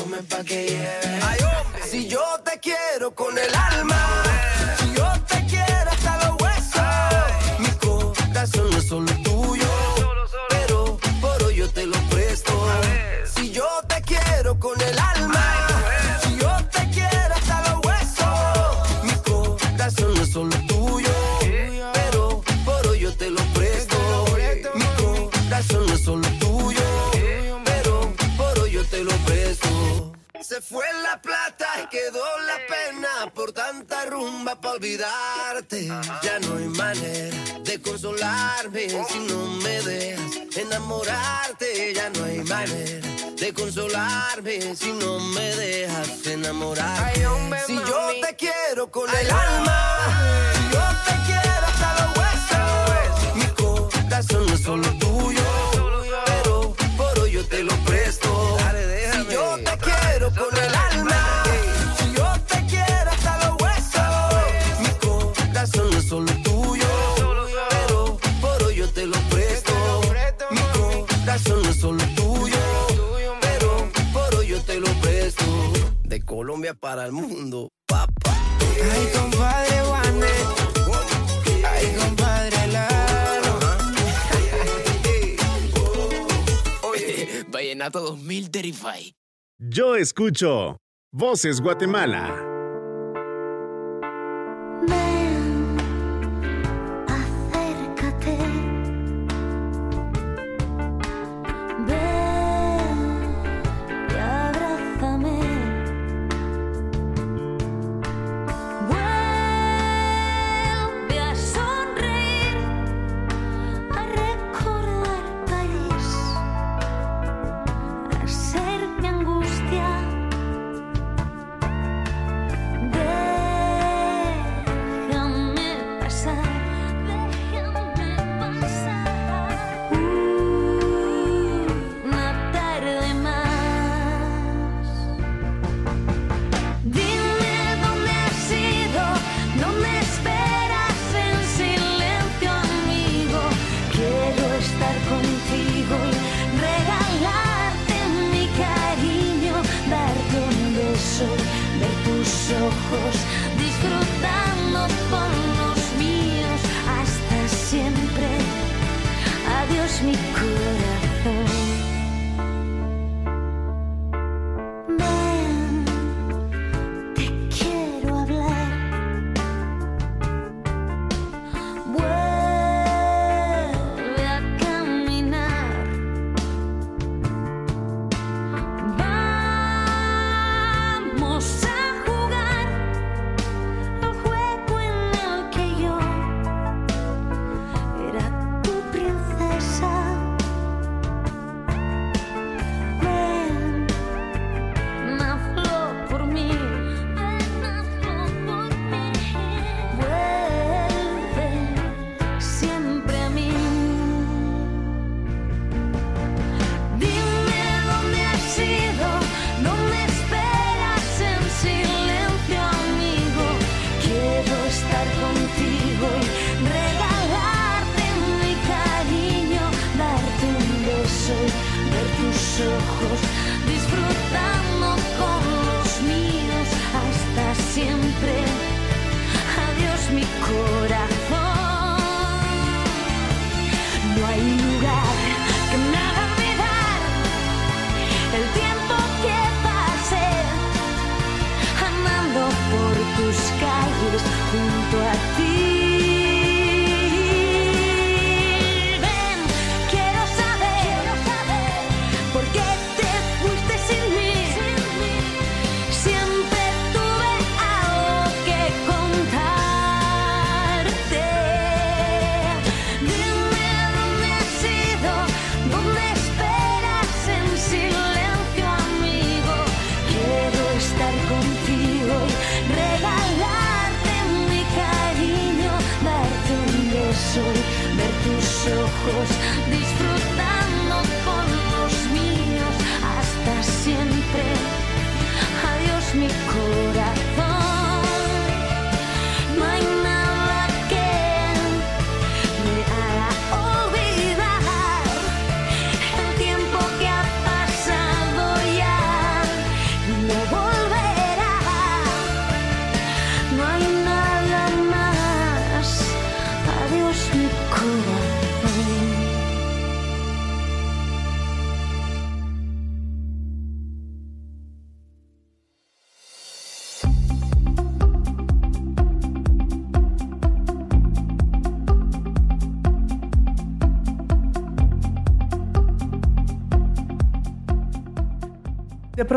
Y tomen pa' que lleve Ay, hombre. Si yo te quiero con el alma, Se fue la plata y quedó la pena por tanta rumba para olvidarte. Ya no hay manera de consolarme si no me dejas enamorarte. Ya no hay manera de consolarme si no me dejas enamorar. Si yo te quiero con el alma, si yo te quiero para el mundo, papá. Ay, compadre Juanes. Ay, compadre Lalo. Vallenato 2000 Terrify. Yo escucho Voces Guatemala.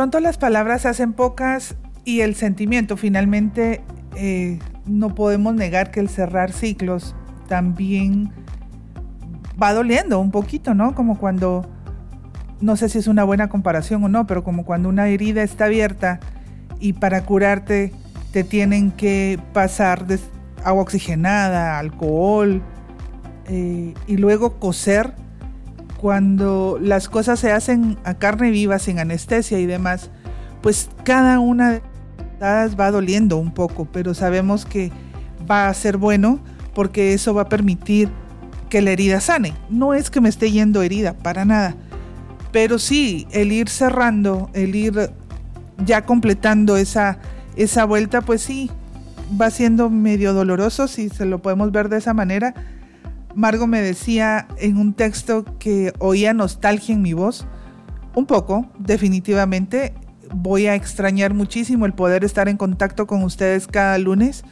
Pronto las palabras se hacen pocas y el sentimiento finalmente eh, no podemos negar que el cerrar ciclos también va doliendo un poquito, ¿no? Como cuando, no sé si es una buena comparación o no, pero como cuando una herida está abierta y para curarte te tienen que pasar agua oxigenada, alcohol eh, y luego coser cuando las cosas se hacen a carne viva, sin anestesia y demás, pues cada una de las va doliendo un poco, pero sabemos que va a ser bueno porque eso va a permitir que la herida sane. No es que me esté yendo herida, para nada. Pero sí, el ir cerrando, el ir ya completando esa, esa vuelta, pues sí, va siendo medio doloroso, si se lo podemos ver de esa manera. Margo me decía en un texto que oía nostalgia en mi voz. Un poco, definitivamente. Voy a extrañar muchísimo el poder estar en contacto con ustedes cada lunes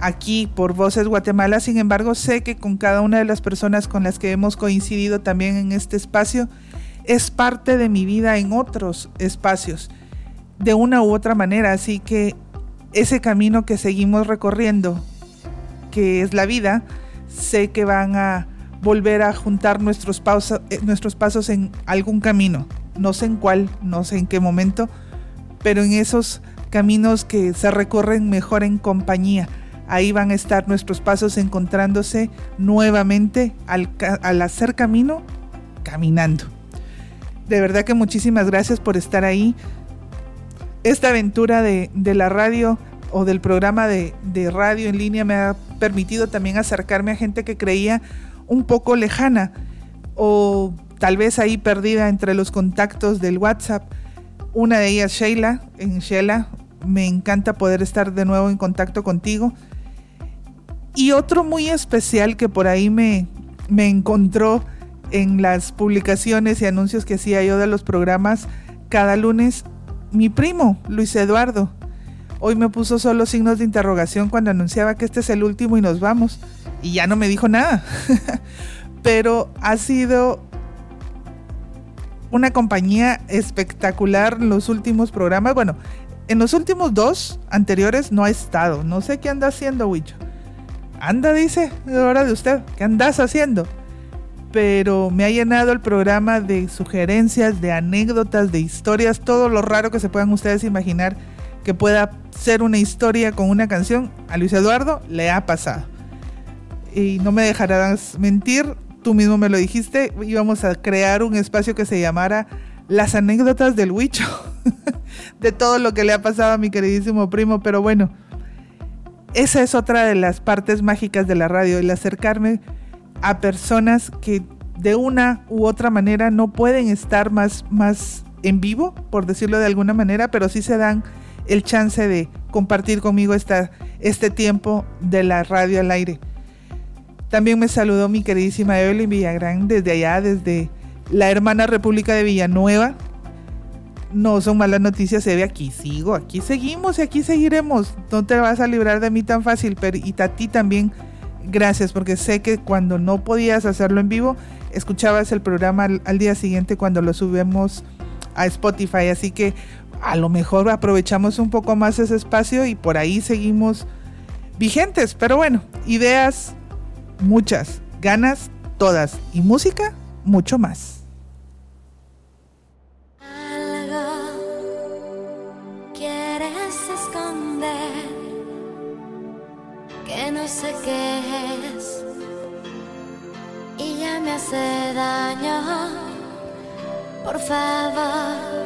aquí por Voces Guatemala. Sin embargo, sé que con cada una de las personas con las que hemos coincidido también en este espacio, es parte de mi vida en otros espacios, de una u otra manera. Así que ese camino que seguimos recorriendo, que es la vida, sé que van a volver a juntar nuestros, eh, nuestros pasos en algún camino. No sé en cuál, no sé en qué momento, pero en esos caminos que se recorren mejor en compañía. Ahí van a estar nuestros pasos encontrándose nuevamente al, al hacer camino, caminando. De verdad que muchísimas gracias por estar ahí. Esta aventura de, de la radio o del programa de, radio en línea me ha permitido también acercarme a gente que creía un poco lejana o tal vez ahí perdida entre los contactos del WhatsApp. Una de ellas, Sheila. En Sheila, me encanta poder estar de nuevo en contacto contigo. Y otro muy especial que por ahí me, me encontró en las publicaciones y anuncios que hacía yo de los programas cada lunes, mi primo, Luis Eduardo. Hoy me puso solo signos de interrogación cuando anunciaba que este es el último y nos vamos. Y ya no me dijo nada. Pero ha sido una compañía espectacular los últimos programas. Bueno, en los últimos dos anteriores no ha estado. No sé qué anda haciendo, Wicho. Anda, dice, hora de usted. ¿Qué andas haciendo? Pero me ha llenado el programa de sugerencias, de anécdotas, de historias, todo lo raro que se puedan ustedes imaginar que pueda ser una historia con una canción. A Luis Eduardo le ha pasado. Y no me dejarás mentir, tú mismo me lo dijiste, íbamos a crear un espacio que se llamara Las anécdotas del Huicho, de todo lo que le ha pasado a mi queridísimo primo, pero bueno, esa es otra de las partes mágicas de la radio, el acercarme a personas que de una u otra manera no pueden estar más, más en vivo, por decirlo de alguna manera, pero sí se dan el chance de compartir conmigo esta, este tiempo de la radio al aire. También me saludó mi queridísima Evelyn Villagrán desde allá, desde la hermana República de Villanueva. no son malas noticias, se ve aquí sigo, aquí seguimos y aquí seguiremos. No te vas a librar de mí tan fácil, pero y a ti también gracias, porque sé que cuando no podías hacerlo en vivo, escuchabas el programa al día siguiente cuando lo subimos a Spotify, así que a lo mejor aprovechamos un poco más ese espacio y por ahí seguimos vigentes, pero bueno, ideas muchas, ganas todas y música mucho más. Algo quieres esconder que no sé qué es y ya me hace daño. Por favor,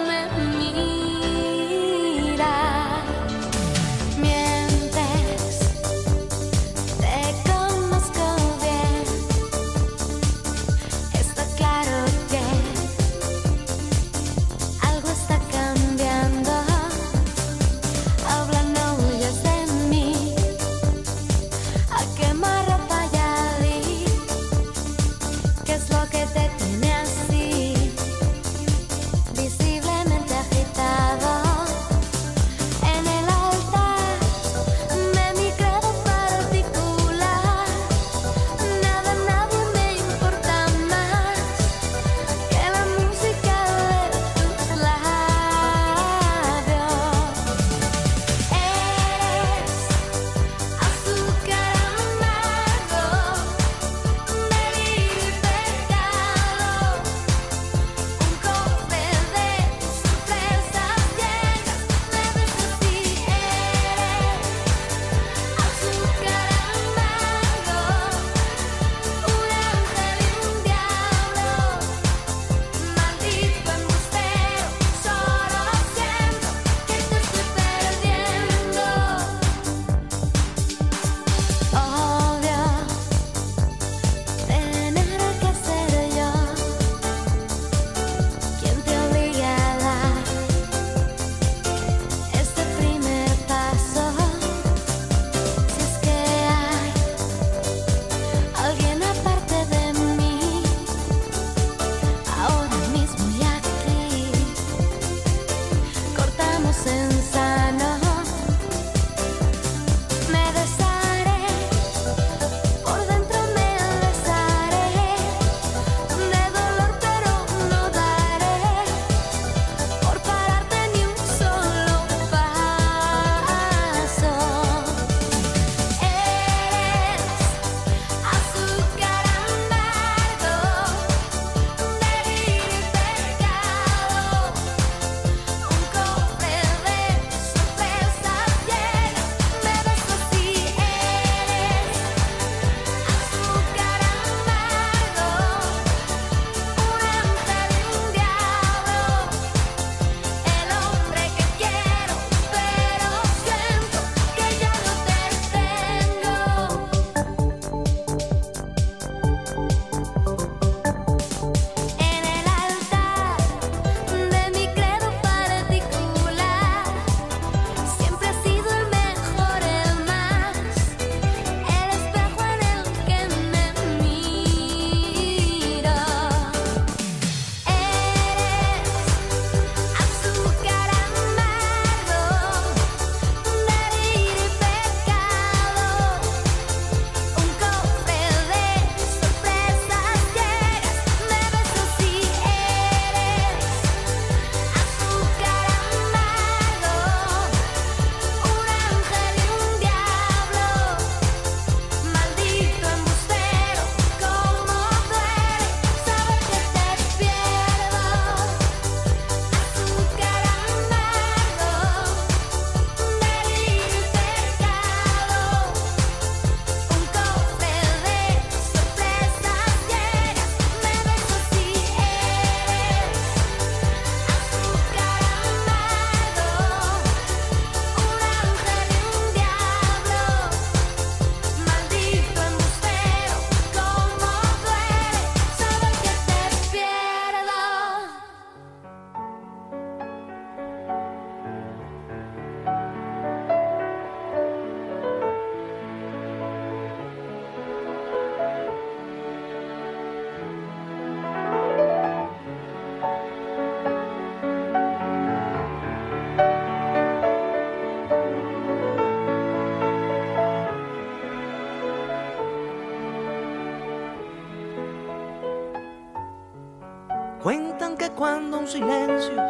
un silencio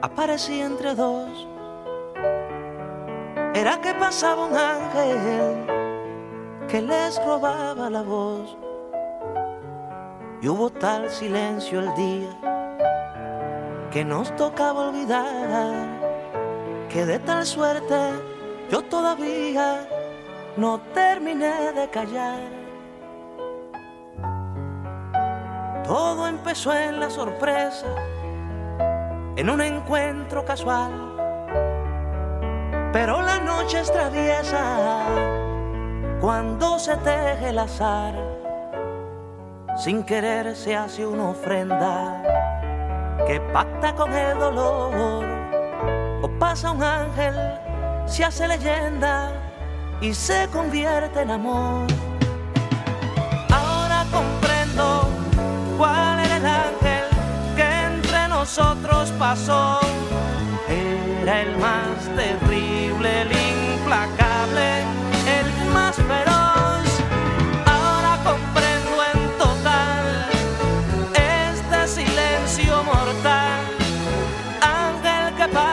aparecía entre dos, era que pasaba un ángel que les robaba la voz. Y hubo tal silencio el día que nos tocaba olvidar que de tal suerte yo todavía no terminé de callar. Empezó en la sorpresa, en un encuentro casual, pero la noche es traviesa cuando se teje el azar. Sin querer se hace una ofrenda que pacta con el dolor. O pasa un ángel, se hace leyenda y se convierte en amor. Nosotros pasó. Era el más terrible, el implacable, el más feroz. Ahora comprendo en total este silencio mortal. Ángel que pasa,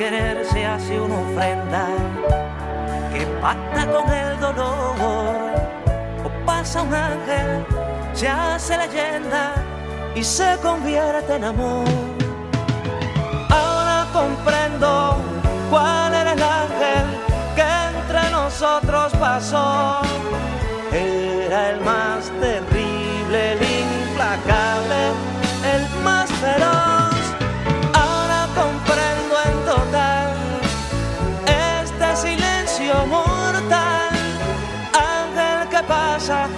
querer se hace una ofrenda que pacta con el dolor. O pasa un ángel, se hace leyenda y se convierte en amor. Ahora comprendo cuál era el ángel que entre nosotros pasó. Era el más Ángel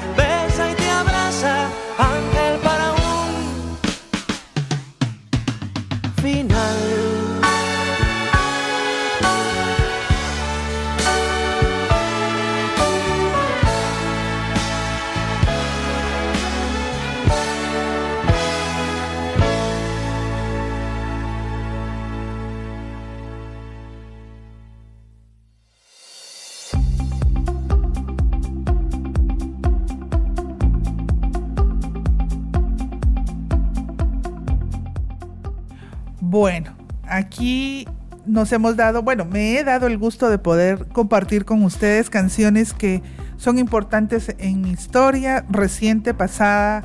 nos hemos dado, bueno, me he dado el gusto de poder compartir con ustedes canciones que son importantes en mi historia reciente, pasada,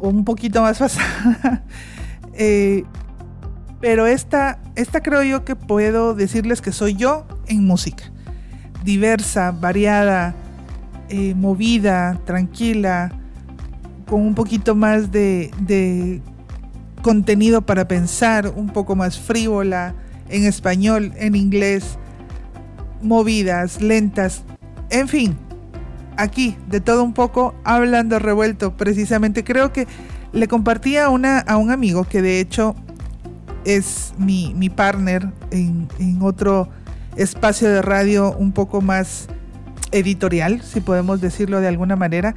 o un poquito más pasada. Eh, pero esta, esta creo yo que puedo decirles que soy yo en música. Diversa, variada, eh, movida, tranquila, con un poquito más de, de contenido para pensar, un poco más frívola, en español, en inglés, movidas, lentas, en fin, aquí de todo un poco, hablando revuelto, precisamente. Creo que le compartía una, a un amigo que de hecho es mi, mi partner en, en otro espacio de radio un poco más editorial, si podemos decirlo de alguna manera,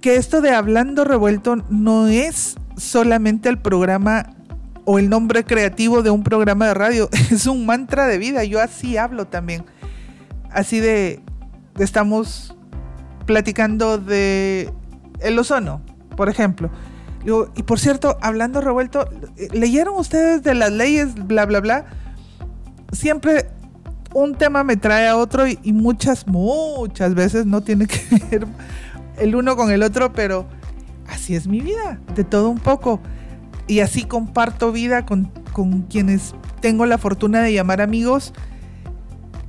que esto de hablando revuelto no es solamente el programa o el nombre creativo de un programa de radio, es un mantra de vida, yo así hablo también, así de, estamos platicando de el ozono, por ejemplo. Y por cierto, hablando revuelto, ¿leyeron ustedes de las leyes, bla, bla, bla? Siempre un tema me trae a otro y, y muchas, muchas veces no tiene que ver el uno con el otro, pero así es mi vida, de todo un poco. Y así comparto vida con, con quienes tengo la fortuna de llamar amigos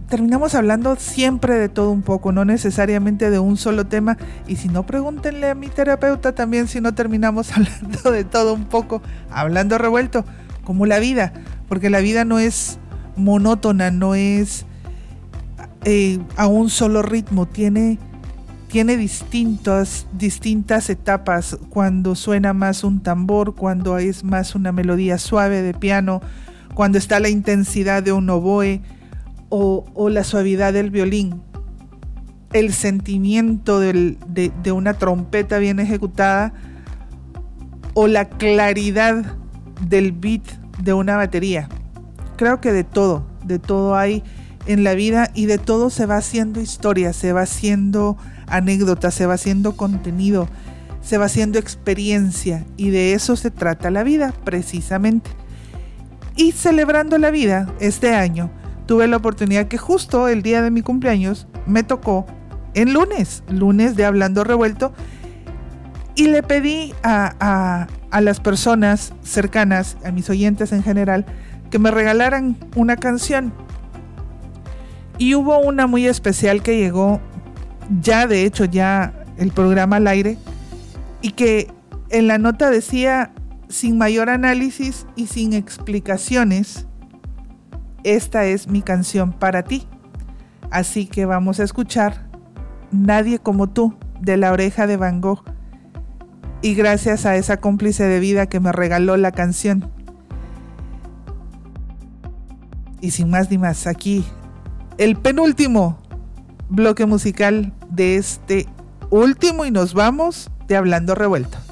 terminamos hablando siempre de todo un poco, no necesariamente de un solo tema. Y si no, pregúntenle a mi terapeuta también si no terminamos hablando de todo un poco, hablando revuelto, como la vida, porque la vida no es monótona, no es eh, a un solo ritmo, tiene, tiene distintas, distintas etapas, cuando suena más un tambor, cuando es más una melodía suave de piano, cuando está la intensidad de un oboe o, la suavidad del violín, el sentimiento del- de, de una trompeta bien ejecutada o la claridad del beat de una batería. Creo que de todo, de todo hay en la vida y de todo se va haciendo historia, se va haciendo anécdota, se va haciendo contenido, se va haciendo experiencia y de eso se trata la vida precisamente. Y celebrando la vida este año, tuve la oportunidad que justo el día de mi cumpleaños me tocó en lunes, lunes de Hablando Revuelto, y le pedí a, a- a las personas cercanas, a mis oyentes en general, que me regalaran una canción. Y hubo una muy especial que llegó ya, de hecho, ya el programa al aire, y que en la nota decía, sin mayor análisis y sin explicaciones, esta es mi canción para ti. Así que vamos a escuchar Nadie como tú de la oreja de Van Gogh. Y gracias a esa cómplice de vida que me regaló la canción. Y sin más ni más, aquí el penúltimo bloque musical de este último y nos vamos de Hablando Revuelto.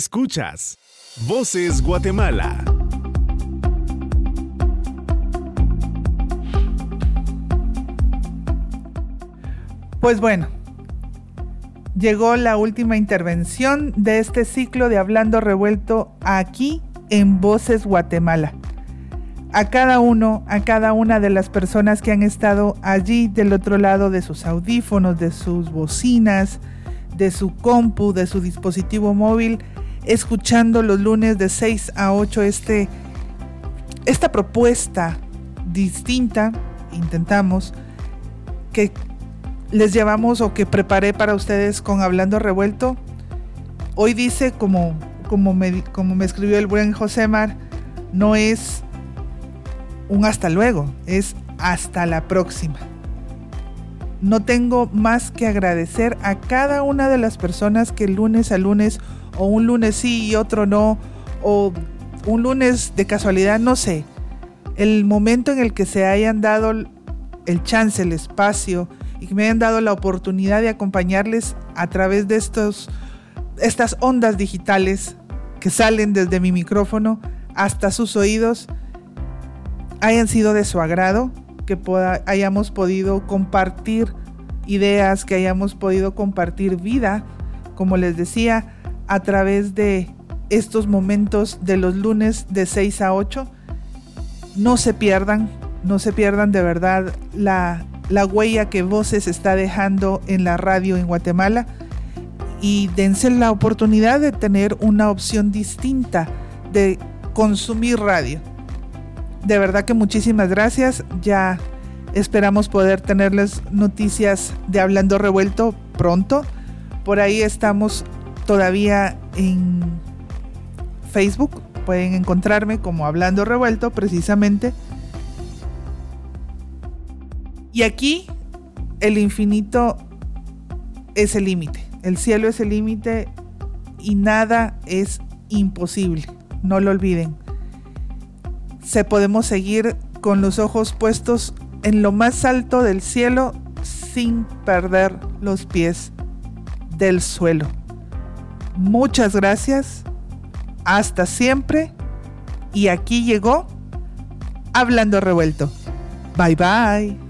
Escuchas Voces Guatemala. Pues bueno, llegó la última intervención de este ciclo de Hablando Revuelto aquí en Voces Guatemala. A cada uno, a cada una de las personas que han estado allí del otro lado de sus audífonos, de sus bocinas, de su compu, de su dispositivo móvil, escuchando los lunes de 6 a 8 este, esta propuesta distinta, intentamos, que les llevamos o que preparé para ustedes con Hablando Revuelto. Hoy dice, como, como, me, como me escribió el buen Josemar, no es un hasta luego, es hasta la próxima. No tengo más que agradecer a cada una de las personas que lunes a lunes, o un lunes sí y otro no, o un lunes de casualidad, no sé, el momento en el que se hayan dado el chance, el espacio y que me hayan dado la oportunidad de acompañarles a través de estos, estas ondas digitales que salen desde mi micrófono hasta sus oídos, hayan sido de su agrado, que hayamos podido compartir ideas, que hayamos podido compartir vida, como les decía, a través de estos momentos de los lunes de 6 a 8. No se pierdan, no se pierdan de verdad la, la huella que Voces está dejando en la radio en Guatemala y dense la oportunidad de tener una opción distinta de consumir radio. De verdad que muchísimas gracias. Ya esperamos poder tenerles noticias de Hablando Revuelto pronto. Por ahí estamos todavía en Facebook. Pueden encontrarme como Hablando Revuelto precisamente. Y aquí el infinito es el límite. El cielo es el límite y nada es imposible. No lo olviden. Se podemos seguir con los ojos puestos en lo más alto del cielo sin perder los pies del suelo. Muchas gracias. Hasta siempre. Y aquí llegó Hablando Revuelto. Bye bye.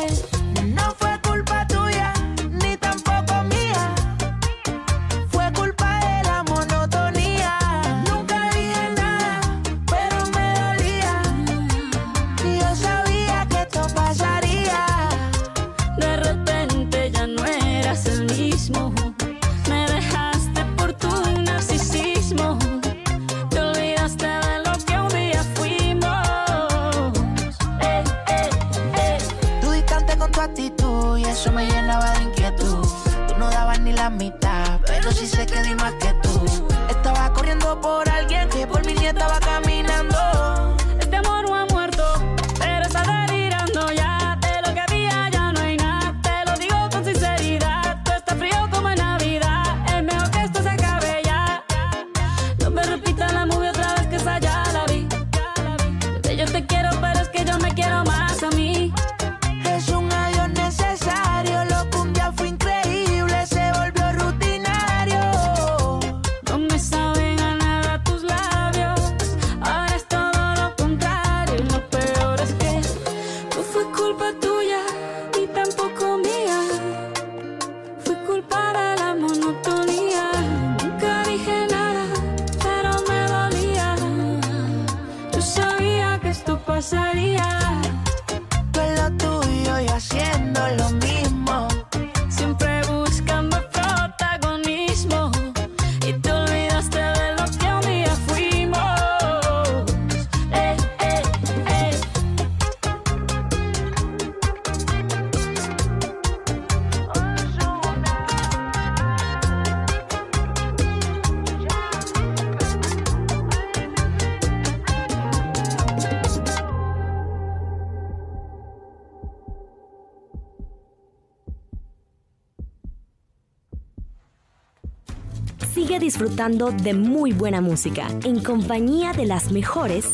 disfrutando de muy buena música en compañía de las mejores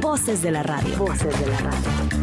voces de la radio. Voces de la radio.